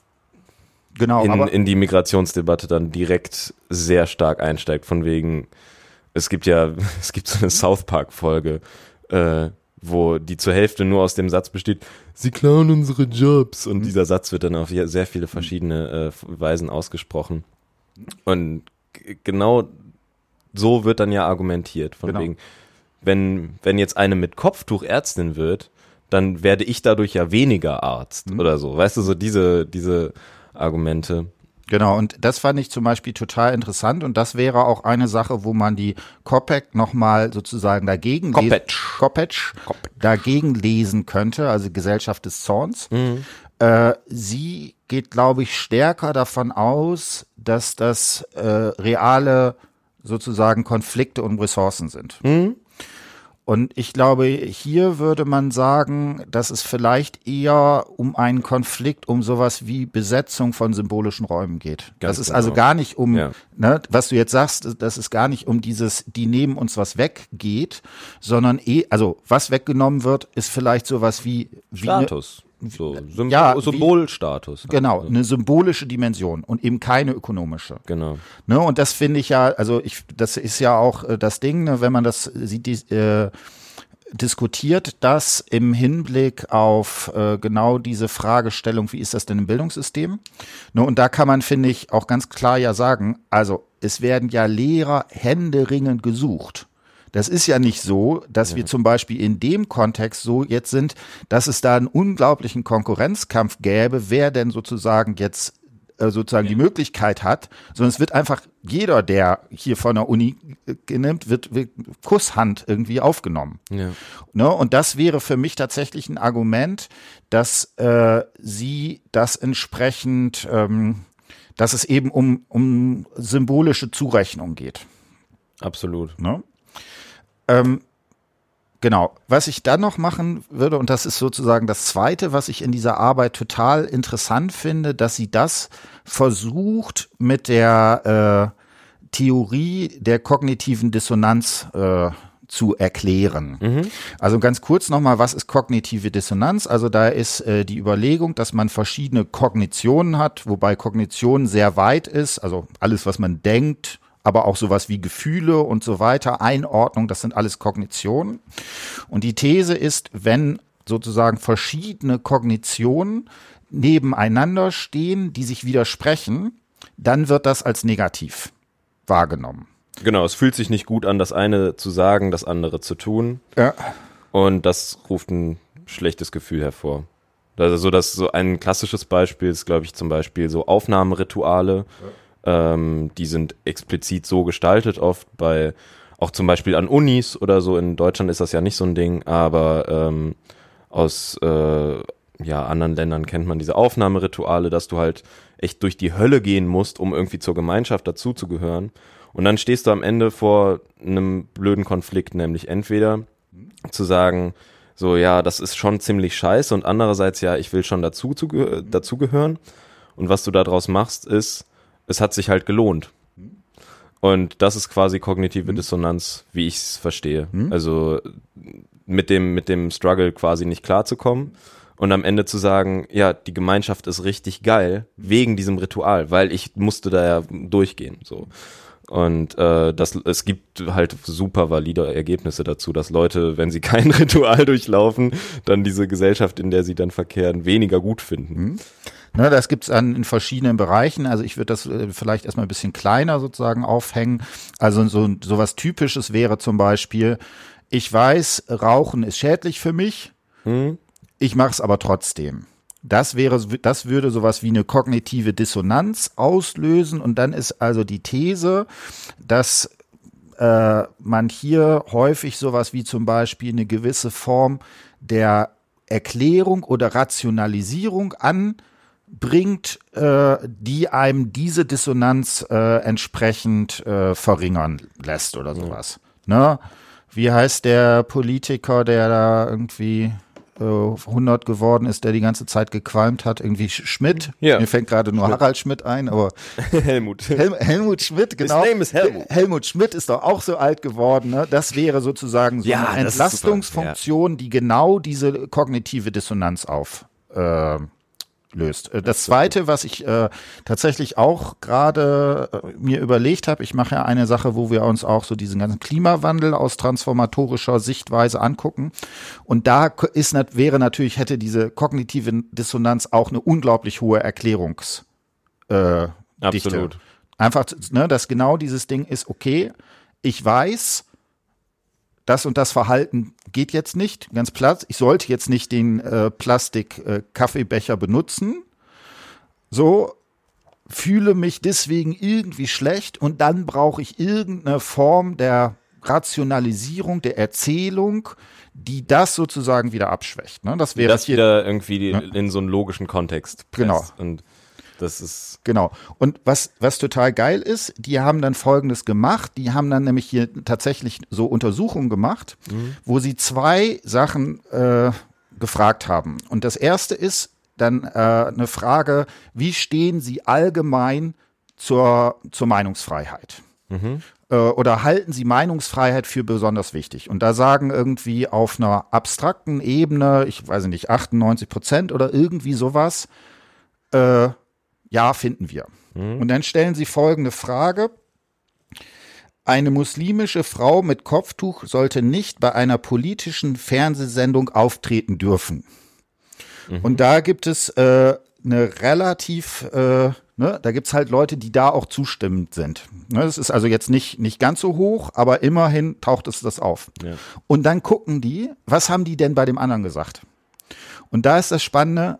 genau, in, in die Migrationsdebatte dann direkt sehr stark einsteigt, von wegen, es gibt ja, es gibt so eine South Park Folge, äh, wo die zur Hälfte nur aus dem Satz besteht, sie klauen unsere Jobs. Und mhm. dieser Satz wird dann auf sehr viele verschiedene äh, Weisen ausgesprochen. Und genau so wird dann ja argumentiert. Von Genau. wegen, wenn, wenn jetzt eine mit Kopftuch Ärztin wird, dann werde ich dadurch ja weniger Arzt Mhm. oder so. Weißt du, so diese, diese Argumente. Genau, und das fand ich zum Beispiel total interessant und das wäre auch eine Sache, wo man die Kopek nochmal sozusagen dagegen lesen, Kopetsch. Kopetsch, dagegen lesen könnte, also Gesellschaft des Zorns. Äh, sie geht, glaube ich, stärker davon aus, dass das äh, reale sozusagen Konflikte und Ressourcen sind. Und ich glaube, hier würde man sagen, dass es vielleicht eher um einen Konflikt, um sowas wie Besetzung von symbolischen Räumen geht. Ganz das ist genau. also gar nicht um, Ja. ne, was du jetzt sagst, dass es gar nicht um dieses, die nehmen uns was weg geht, sondern eh, also was weggenommen wird, ist vielleicht sowas wie, wie Status. So, Symbol, Ja, wie- Symbolstatus. genau, eine symbolische Dimension und eben keine ökonomische. Genau. Ne, und das finde ich ja, also ich, das ist ja auch äh, das Ding, ne, wenn man das sieht, die, äh, diskutiert das im Hinblick auf äh, genau diese Fragestellung, wie ist das denn im Bildungssystem? Ne, und da kann man, finde ich, auch ganz klar ja sagen, also es werden ja Lehrer händeringend gesucht. Das ist ja nicht so, dass wir zum Beispiel in dem Kontext so jetzt sind, dass es da einen unglaublichen Konkurrenzkampf gäbe, wer denn sozusagen jetzt äh, sozusagen die Möglichkeit hat, sondern es wird einfach jeder, der hier von der Uni äh, nimmt, wird, wird Kusshand irgendwie aufgenommen. Ja. Ne? Und das wäre für mich tatsächlich ein Argument, dass äh, sie das entsprechend, ähm, dass es eben um, um symbolische Zurechnung geht. Absolut. Ne? Ähm, genau. Was ich dann noch machen würde, und das ist sozusagen das Zweite, was ich in dieser Arbeit total interessant finde, dass sie das versucht mit der äh, Theorie der kognitiven Dissonanz äh, zu erklären. Also ganz kurz nochmal, was ist kognitive Dissonanz? Also da ist äh, die Überlegung, dass man verschiedene Kognitionen hat, wobei Kognition sehr weit ist, also alles, was man denkt, aber auch sowas wie Gefühle und so weiter, Einordnung, das sind alles Kognitionen. Und die These ist, wenn sozusagen verschiedene Kognitionen nebeneinander stehen, die sich widersprechen, dann wird das als negativ wahrgenommen. Genau, es fühlt sich nicht gut an, das eine zu sagen, das andere zu tun. Ja. Und das ruft ein schlechtes Gefühl hervor. Also so, dass so ein klassisches Beispiel ist, glaube ich, zum Beispiel so Aufnahmerituale. Ähm, die sind explizit so gestaltet oft bei, auch zum Beispiel an Unis oder so. In Deutschland ist das ja nicht so ein Ding, aber ähm, aus äh, ja, anderen Ländern kennt man diese Aufnahmerituale, dass du halt echt durch die Hölle gehen musst, um irgendwie zur Gemeinschaft dazuzugehören. Und dann stehst du am Ende vor einem blöden Konflikt, nämlich entweder zu sagen, so ja, das ist schon ziemlich scheiße und andererseits ja, ich will schon dazu zuge dazugehören. Und was du daraus machst, ist, es hat sich halt gelohnt. Und das ist quasi kognitive Dissonanz, wie ich es verstehe. Also mit dem, mit dem Struggle quasi nicht klarzukommen und am Ende zu sagen, ja, die Gemeinschaft ist richtig geil wegen diesem Ritual, weil ich musste da ja durchgehen. So. Und äh, das, es gibt halt super valide Ergebnisse dazu, dass Leute, wenn sie kein Ritual durchlaufen, dann diese Gesellschaft, in der sie dann verkehren, weniger gut finden. Ne, das gibt's an in verschiedenen Bereichen. Also ich würde das äh, vielleicht erstmal ein bisschen kleiner sozusagen aufhängen. Also so so was Typisches wäre zum Beispiel, ich weiß, Rauchen ist schädlich für mich, ich mache es aber trotzdem. Das wäre, das würde sowas wie eine kognitive Dissonanz auslösen und dann ist also die These, dass äh, man hier häufig sowas wie zum Beispiel eine gewisse Form der Erklärung oder Rationalisierung anbringt, äh, die einem diese Dissonanz äh, entsprechend äh, verringern lässt oder sowas. Ne? Wie heißt der Politiker, der da irgendwie äh, 100 geworden ist, der die ganze Zeit gequalmt hat? Irgendwie Sch- Schmidt? Ja. Mir fängt gerade nur Harald Schmidt ein, aber Helmut. Hel Helmut Schmidt, genau. name is Helmut. Helmut Schmidt ist doch auch so alt geworden. Ne? Das wäre sozusagen so Ja, eine. Entlastungsfunktion, die genau diese kognitive Dissonanz auf. Äh, löst. Äh, Das zweite, was ich äh, tatsächlich auch gerade äh, mir überlegt habe, ich mache ja eine Sache, wo wir uns auch so diesen ganzen Klimawandel aus transformatorischer Sichtweise angucken. Und da ist, wäre natürlich, hätte diese kognitive Dissonanz auch eine unglaublich hohe Erklärungs äh, Dichte. Absolut. Einfach, ne, dass genau dieses Ding ist, okay, ich weiß, das und das Verhalten geht jetzt nicht, ganz platt. Ich sollte jetzt nicht den äh, Plastik-Kaffeebecher äh, benutzen. So, fühle mich deswegen irgendwie schlecht und dann brauche ich irgendeine Form der Rationalisierung, der Erzählung, die das sozusagen wieder abschwächt. Ne? Das wäre das hier, wieder irgendwie ja. in so einen logischen Kontext. Genau. Und das ist genau. Und was was total geil ist, die haben dann Folgendes gemacht. Die haben dann nämlich hier tatsächlich so Untersuchungen gemacht, mhm. wo sie zwei Sachen äh, gefragt haben. Und das erste ist dann äh, eine Frage: Wie stehen Sie allgemein zur zur Meinungsfreiheit? Mhm. Äh, oder halten Sie Meinungsfreiheit für besonders wichtig? Und da sagen irgendwie auf einer abstrakten Ebene, ich weiß nicht, 98 Prozent oder irgendwie sowas, äh, ja, finden wir. Mhm. Und dann stellen sie folgende Frage. Eine muslimische Frau mit Kopftuch sollte nicht bei einer politischen Fernsehsendung auftreten dürfen. Mhm. Und da gibt es äh, eine relativ, äh, ne, da gibt's halt Leute, die da auch zustimmend sind. Ne, das ist also jetzt nicht, nicht ganz so hoch, aber immerhin taucht es das auf. Ja. Und dann gucken die, was haben die denn bei dem anderen gesagt? Und da ist das Spannende,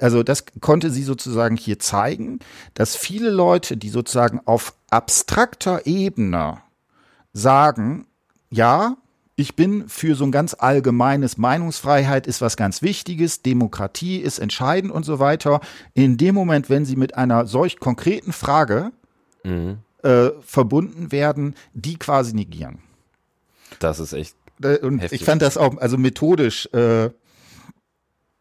also das konnte sie sozusagen hier zeigen, dass viele Leute, die sozusagen auf abstrakter Ebene sagen, ja, ich bin für so ein ganz allgemeines Meinungsfreiheit ist was ganz Wichtiges, Demokratie ist entscheidend und so weiter. In dem Moment, wenn sie mit einer solch konkreten Frage mhm. äh, verbunden werden, die quasi negieren. Das ist echt. Äh, und heftig. ich fand das auch, also methodisch äh,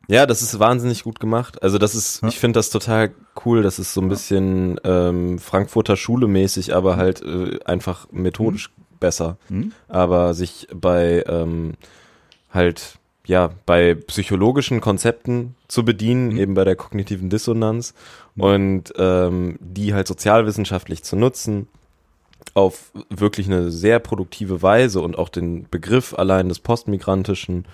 ja, das ist wahnsinnig gut gemacht. Also das ist, ja. ich finde das total cool. Das ist so ein bisschen ähm, Frankfurter Schule mäßig, aber halt äh, einfach methodisch mhm. besser. Mhm. Aber sich bei ähm, halt ja bei psychologischen Konzepten zu bedienen, mhm. eben bei der kognitiven Dissonanz mhm. und ähm, die halt sozialwissenschaftlich zu nutzen auf wirklich eine sehr produktive Weise und auch den Begriff allein des postmigrantischen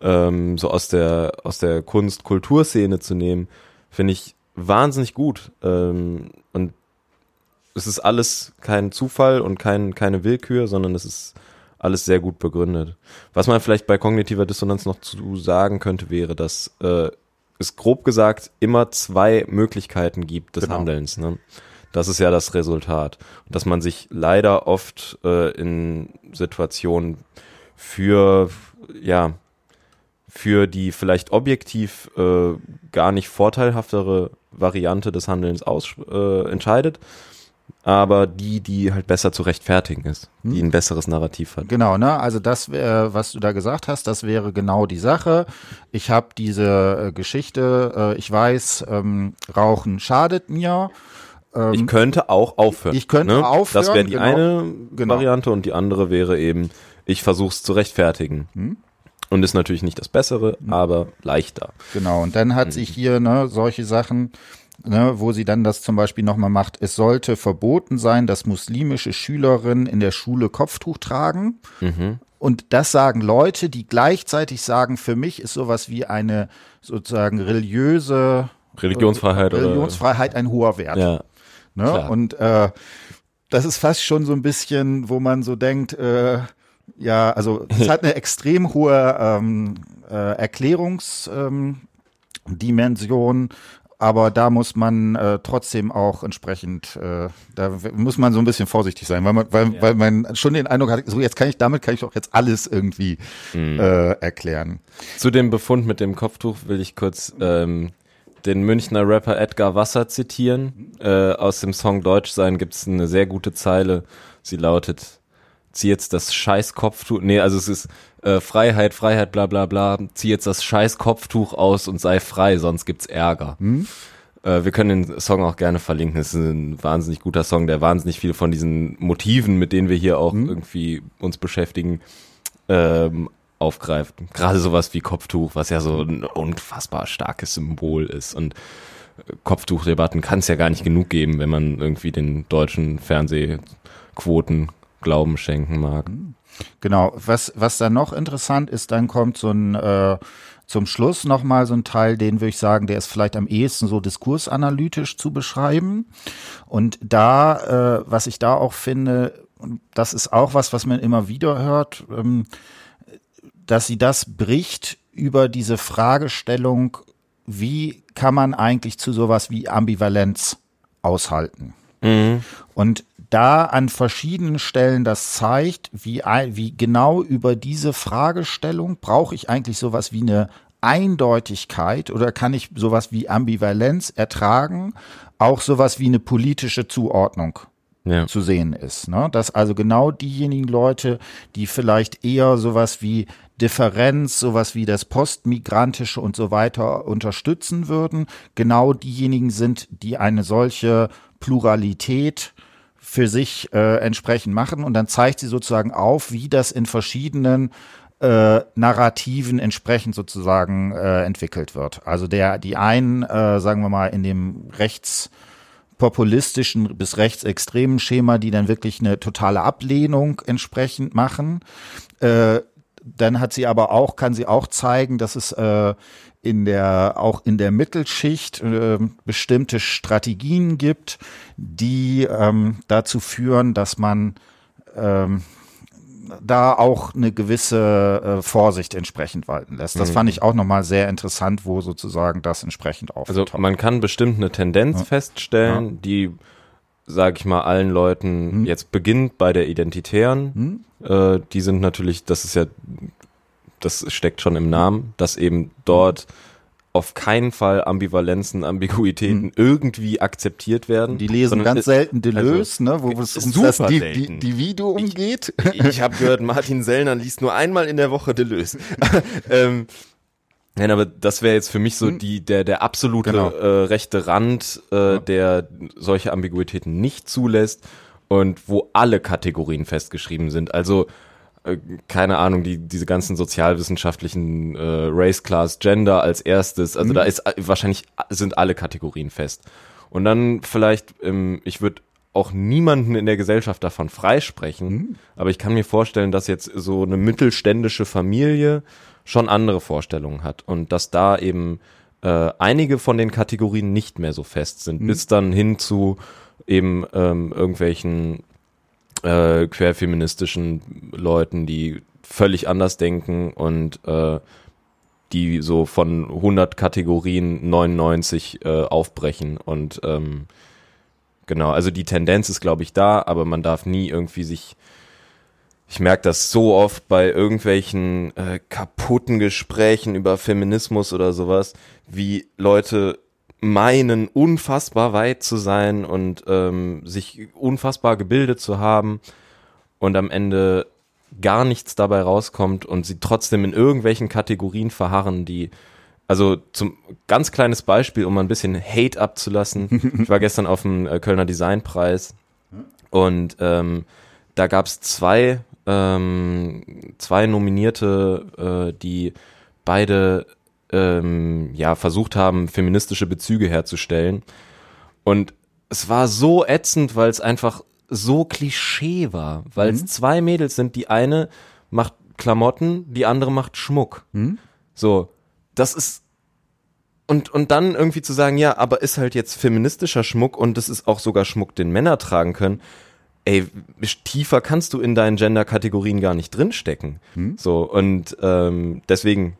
ähm, so aus der, aus der Kunst-Kulturszene zu nehmen, finde ich wahnsinnig gut. Ähm, und es ist alles kein Zufall und kein, keine Willkür, sondern es ist alles sehr gut begründet. Was man vielleicht bei kognitiver Dissonanz noch zu sagen könnte, wäre, dass äh, es grob gesagt immer zwei Möglichkeiten gibt des genau. Handelns. Ne? Das ist ja das Resultat. Und dass man sich leider oft äh, in Situationen für ja für die vielleicht objektiv äh, gar nicht vorteilhaftere Variante des Handelns aus, äh, entscheidet, aber die, die halt besser zu rechtfertigen ist, die hm. ein besseres Narrativ hat. Genau, ne? Also das, äh, was du da gesagt hast, das wäre genau die Sache. Ich habe diese äh, Geschichte, äh, ich weiß, ähm, Rauchen schadet mir. Ähm, ich könnte auch aufhören. Ich könnte ne? aufhören. Das wäre die genau, eine genau. Variante und die andere wäre eben, ich versuche es zu rechtfertigen. Hm? Und ist natürlich nicht das Bessere, mhm. aber leichter. Genau, und dann hat mhm. sich hier ne, solche Sachen, ne, wo sie dann das zum Beispiel nochmal macht, es sollte verboten sein, dass muslimische Schülerinnen in der Schule Kopftuch tragen. Mhm. Und das sagen Leute, die gleichzeitig sagen, für mich ist sowas wie eine sozusagen religiöse Religionsfreiheit, Religionsfreiheit ein hoher Wert. Ja, ne? Und äh, das ist fast schon so ein bisschen, wo man so denkt, äh, ja, also es hat eine extrem hohe ähm, äh, Erklärungsdimension, ähm, aber da muss man äh, trotzdem auch entsprechend, äh, da muss man so ein bisschen vorsichtig sein, weil man, weil, ja. weil man schon den Eindruck hat, so jetzt kann ich, damit kann ich doch jetzt alles irgendwie mhm. äh, erklären. Zu dem Befund mit dem Kopftuch will ich kurz ähm, den Münchner Rapper Edgar Wasser zitieren. Äh, aus dem Song Deutsch sein gibt es eine sehr gute Zeile. Sie lautet, zieh jetzt das scheiß Kopftuch, nee, also es ist äh, Freiheit, Freiheit, bla bla bla, zieh jetzt das scheiß Kopftuch aus und sei frei, sonst gibt's Ärger. Hm? Äh, wir können den Song auch gerne verlinken, es ist ein wahnsinnig guter Song, der wahnsinnig viel von diesen Motiven, mit denen wir hier auch hm? irgendwie uns beschäftigen, ähm, aufgreift. Gerade sowas wie Kopftuch, was ja so ein unfassbar starkes Symbol ist und äh, Kopftuchdebatten kann es ja gar nicht genug geben, wenn man irgendwie den deutschen Fernsehquoten Glauben schenken mag. Genau, was, was dann noch interessant ist, dann kommt so ein äh, zum Schluss nochmal so ein Teil, den würde ich sagen, der ist vielleicht am ehesten so diskursanalytisch zu beschreiben. Und da, äh, was ich da auch finde, das ist auch was, was man immer wieder hört, ähm, dass sie das bricht über diese Fragestellung, wie kann man eigentlich zu sowas wie Ambivalenz aushalten? Mhm. Und da an verschiedenen Stellen das zeigt, wie, wie genau über diese Fragestellung brauche ich eigentlich sowas wie eine Eindeutigkeit oder kann ich sowas wie Ambivalenz ertragen, auch sowas wie eine politische Zuordnung ja. zu sehen ist. Ne? Dass also genau diejenigen Leute, die vielleicht eher sowas wie Differenz, sowas wie das Postmigrantische und so weiter unterstützen würden, genau diejenigen sind, die eine solche Pluralität für sich äh, entsprechend machen. Und dann zeigt sie sozusagen auf, wie das in verschiedenen äh, Narrativen entsprechend sozusagen äh, entwickelt wird. Also der, die einen, äh, sagen wir mal, in dem rechtspopulistischen bis rechtsextremen Schema, die dann wirklich eine totale Ablehnung entsprechend machen. Äh, dann hat sie aber auch, kann sie auch zeigen, dass es äh, in der, auch in der Mittelschicht äh, bestimmte Strategien gibt, die ähm, dazu führen, dass man ähm, da auch eine gewisse äh, Vorsicht entsprechend walten lässt. Das mhm. fand ich auch nochmal sehr interessant, wo sozusagen das entsprechend auftaucht. Also man kann bestimmt eine Tendenz ja. feststellen, ja. die, sage ich mal, allen Leuten mhm. jetzt beginnt bei der Identitären. Mhm. Äh, die sind natürlich, das ist ja, das steckt schon im Namen, dass eben dort auf keinen Fall Ambivalenzen, Ambiguitäten hm. irgendwie akzeptiert werden. Die lesen ganz selten Deleuze, also, ne, wo es um das Di Di Dividuum geht. Ich, ich habe gehört, Martin Sellner liest nur einmal in der Woche Deleuze. ähm, Nein, aber das wäre jetzt für mich so hm. die der der absolute genau. äh, rechte Rand, äh, ja. der solche Ambiguitäten nicht zulässt und wo alle Kategorien festgeschrieben sind. Also keine Ahnung, die, diese ganzen sozialwissenschaftlichen äh, Race, Class, Gender als erstes. Also mhm. da ist äh, wahrscheinlich sind alle Kategorien fest. Und dann vielleicht, ähm, ich würde auch niemanden in der Gesellschaft davon freisprechen, mhm. aber ich kann mir vorstellen, dass jetzt so eine mittelständische Familie schon andere Vorstellungen hat und dass da eben äh, einige von den Kategorien nicht mehr so fest sind, mhm. bis dann hin zu eben ähm, irgendwelchen äh, querfeministischen Leuten, die völlig anders denken und äh, die so von 100 Kategorien 99 äh, aufbrechen und ähm, genau, also die Tendenz ist glaube ich da, aber man darf nie irgendwie sich ich merke das so oft bei irgendwelchen äh, kaputten Gesprächen über Feminismus oder sowas, wie Leute meinen, unfassbar weit zu sein und ähm, sich unfassbar gebildet zu haben und am Ende gar nichts dabei rauskommt und sie trotzdem in irgendwelchen Kategorien verharren, die also zum ganz kleines Beispiel, um mal ein bisschen Hate abzulassen. ich war gestern auf dem äh, Kölner Designpreis und ähm, da gab's zwei ähm, zwei Nominierte, äh, die beide ähm, ja versucht haben, feministische Bezüge herzustellen. Und es war so ätzend, weil es einfach so Klischee war, weil es mhm. zwei Mädels sind, die eine macht Klamotten, die andere macht Schmuck. Mhm. So, das ist und und dann irgendwie zu sagen, ja, aber ist halt jetzt feministischer Schmuck und das ist auch sogar Schmuck, den Männer tragen können. Ey, tiefer kannst du in deinen Gender-Kategorien gar nicht drinstecken. Mhm. So und ähm, deswegen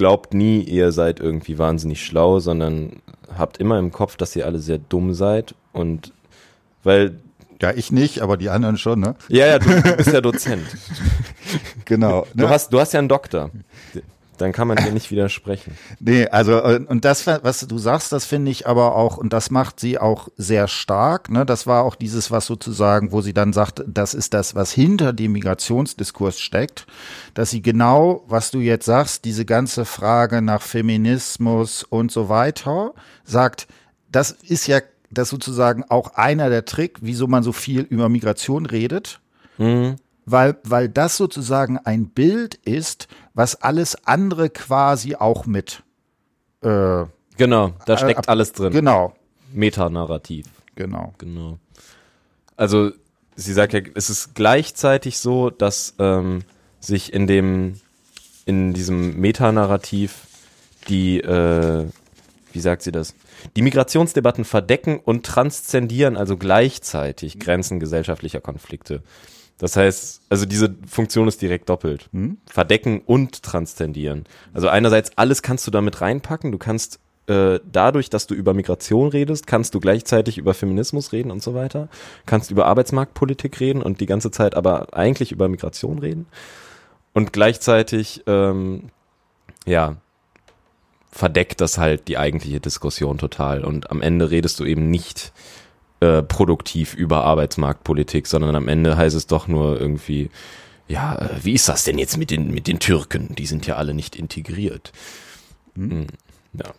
glaubt nie, ihr seid irgendwie wahnsinnig schlau, sondern habt immer im Kopf, dass ihr alle sehr dumm seid und weil ja, ich nicht, aber die anderen schon, ne? Ja, ja, du, du bist ja Dozent. genau. Du ne? hast, du hast ja einen Doktor dann kann man dir nicht widersprechen. Nee, also äh, und das, was du sagst, das finde ich aber auch, und das macht sie auch sehr stark. Ne? Das war auch dieses, was sozusagen, wo sie dann sagt, das ist das, was hinter dem Migrationsdiskurs steckt, dass sie genau, was du jetzt sagst, diese ganze Frage nach Feminismus und so weiter, sagt, das ist ja das sozusagen auch einer der Trick, wieso man so viel über Migration redet. Mhm weil, weil das sozusagen ein Bild ist, was alles andere quasi auch mit. Äh, genau, da steckt äh, alles drin. Genau. Metanarrativ. Genau. Genau. Also, sie sagt ja, es ist gleichzeitig so, dass ähm, sich in dem, in diesem Metanarrativ die, äh, wie sagt sie das? Die Migrationsdebatten verdecken und transzendieren also gleichzeitig Grenzen gesellschaftlicher Konflikte. Das heißt, also diese Funktion ist direkt doppelt. Hm? Verdecken und transzendieren. Also einerseits alles kannst du damit reinpacken. Du kannst äh, dadurch, dass du über Migration redest, kannst du gleichzeitig über Feminismus reden und so weiter. Kannst über Arbeitsmarktpolitik reden und die ganze Zeit aber eigentlich über Migration reden. Und gleichzeitig, ähm, ja, verdeckt das halt die eigentliche Diskussion total. Und am Ende redest du eben nicht äh, produktiv über Arbeitsmarktpolitik, sondern am Ende heißt es doch nur irgendwie, ja, äh, wie ist das denn jetzt mit den, mit den Türken? Die sind ja alle nicht integriert. Hm. Ja.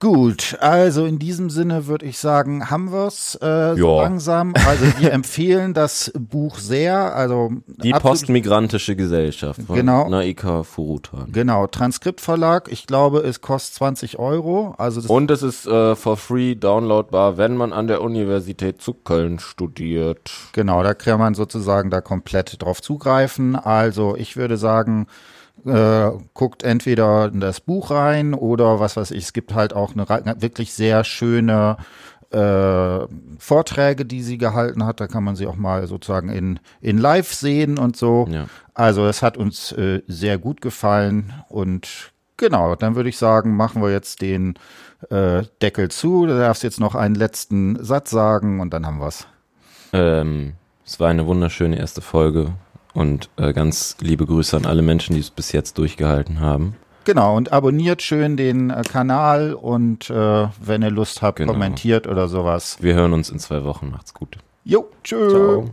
Gut, also in diesem Sinne würde ich sagen, haben wir's äh, so langsam. Also wir empfehlen das Buch sehr. Also die postmigrantische Gesellschaft von genau, Naika Furutan. Genau, Transkriptverlag. Ich glaube, es kostet 20 Euro. Also und es ist äh, for free downloadbar, wenn man an der Universität zu Köln studiert. Genau, da kann man sozusagen da komplett drauf zugreifen. Also ich würde sagen äh, guckt entweder in das Buch rein oder was weiß ich, es gibt halt auch eine wirklich sehr schöne äh, Vorträge, die sie gehalten hat. Da kann man sie auch mal sozusagen in, in live sehen und so. Ja. Also es hat uns äh, sehr gut gefallen und genau, dann würde ich sagen, machen wir jetzt den äh, Deckel zu. Du darfst jetzt noch einen letzten Satz sagen und dann haben wir's. Ähm, es war eine wunderschöne erste Folge. Und äh, ganz liebe Grüße an alle Menschen, die es bis jetzt durchgehalten haben. Genau, und abonniert schön den äh, Kanal und äh, wenn ihr Lust habt, genau. kommentiert oder sowas. Wir hören uns in zwei Wochen. Macht's gut. Jo, tschö. Ciao.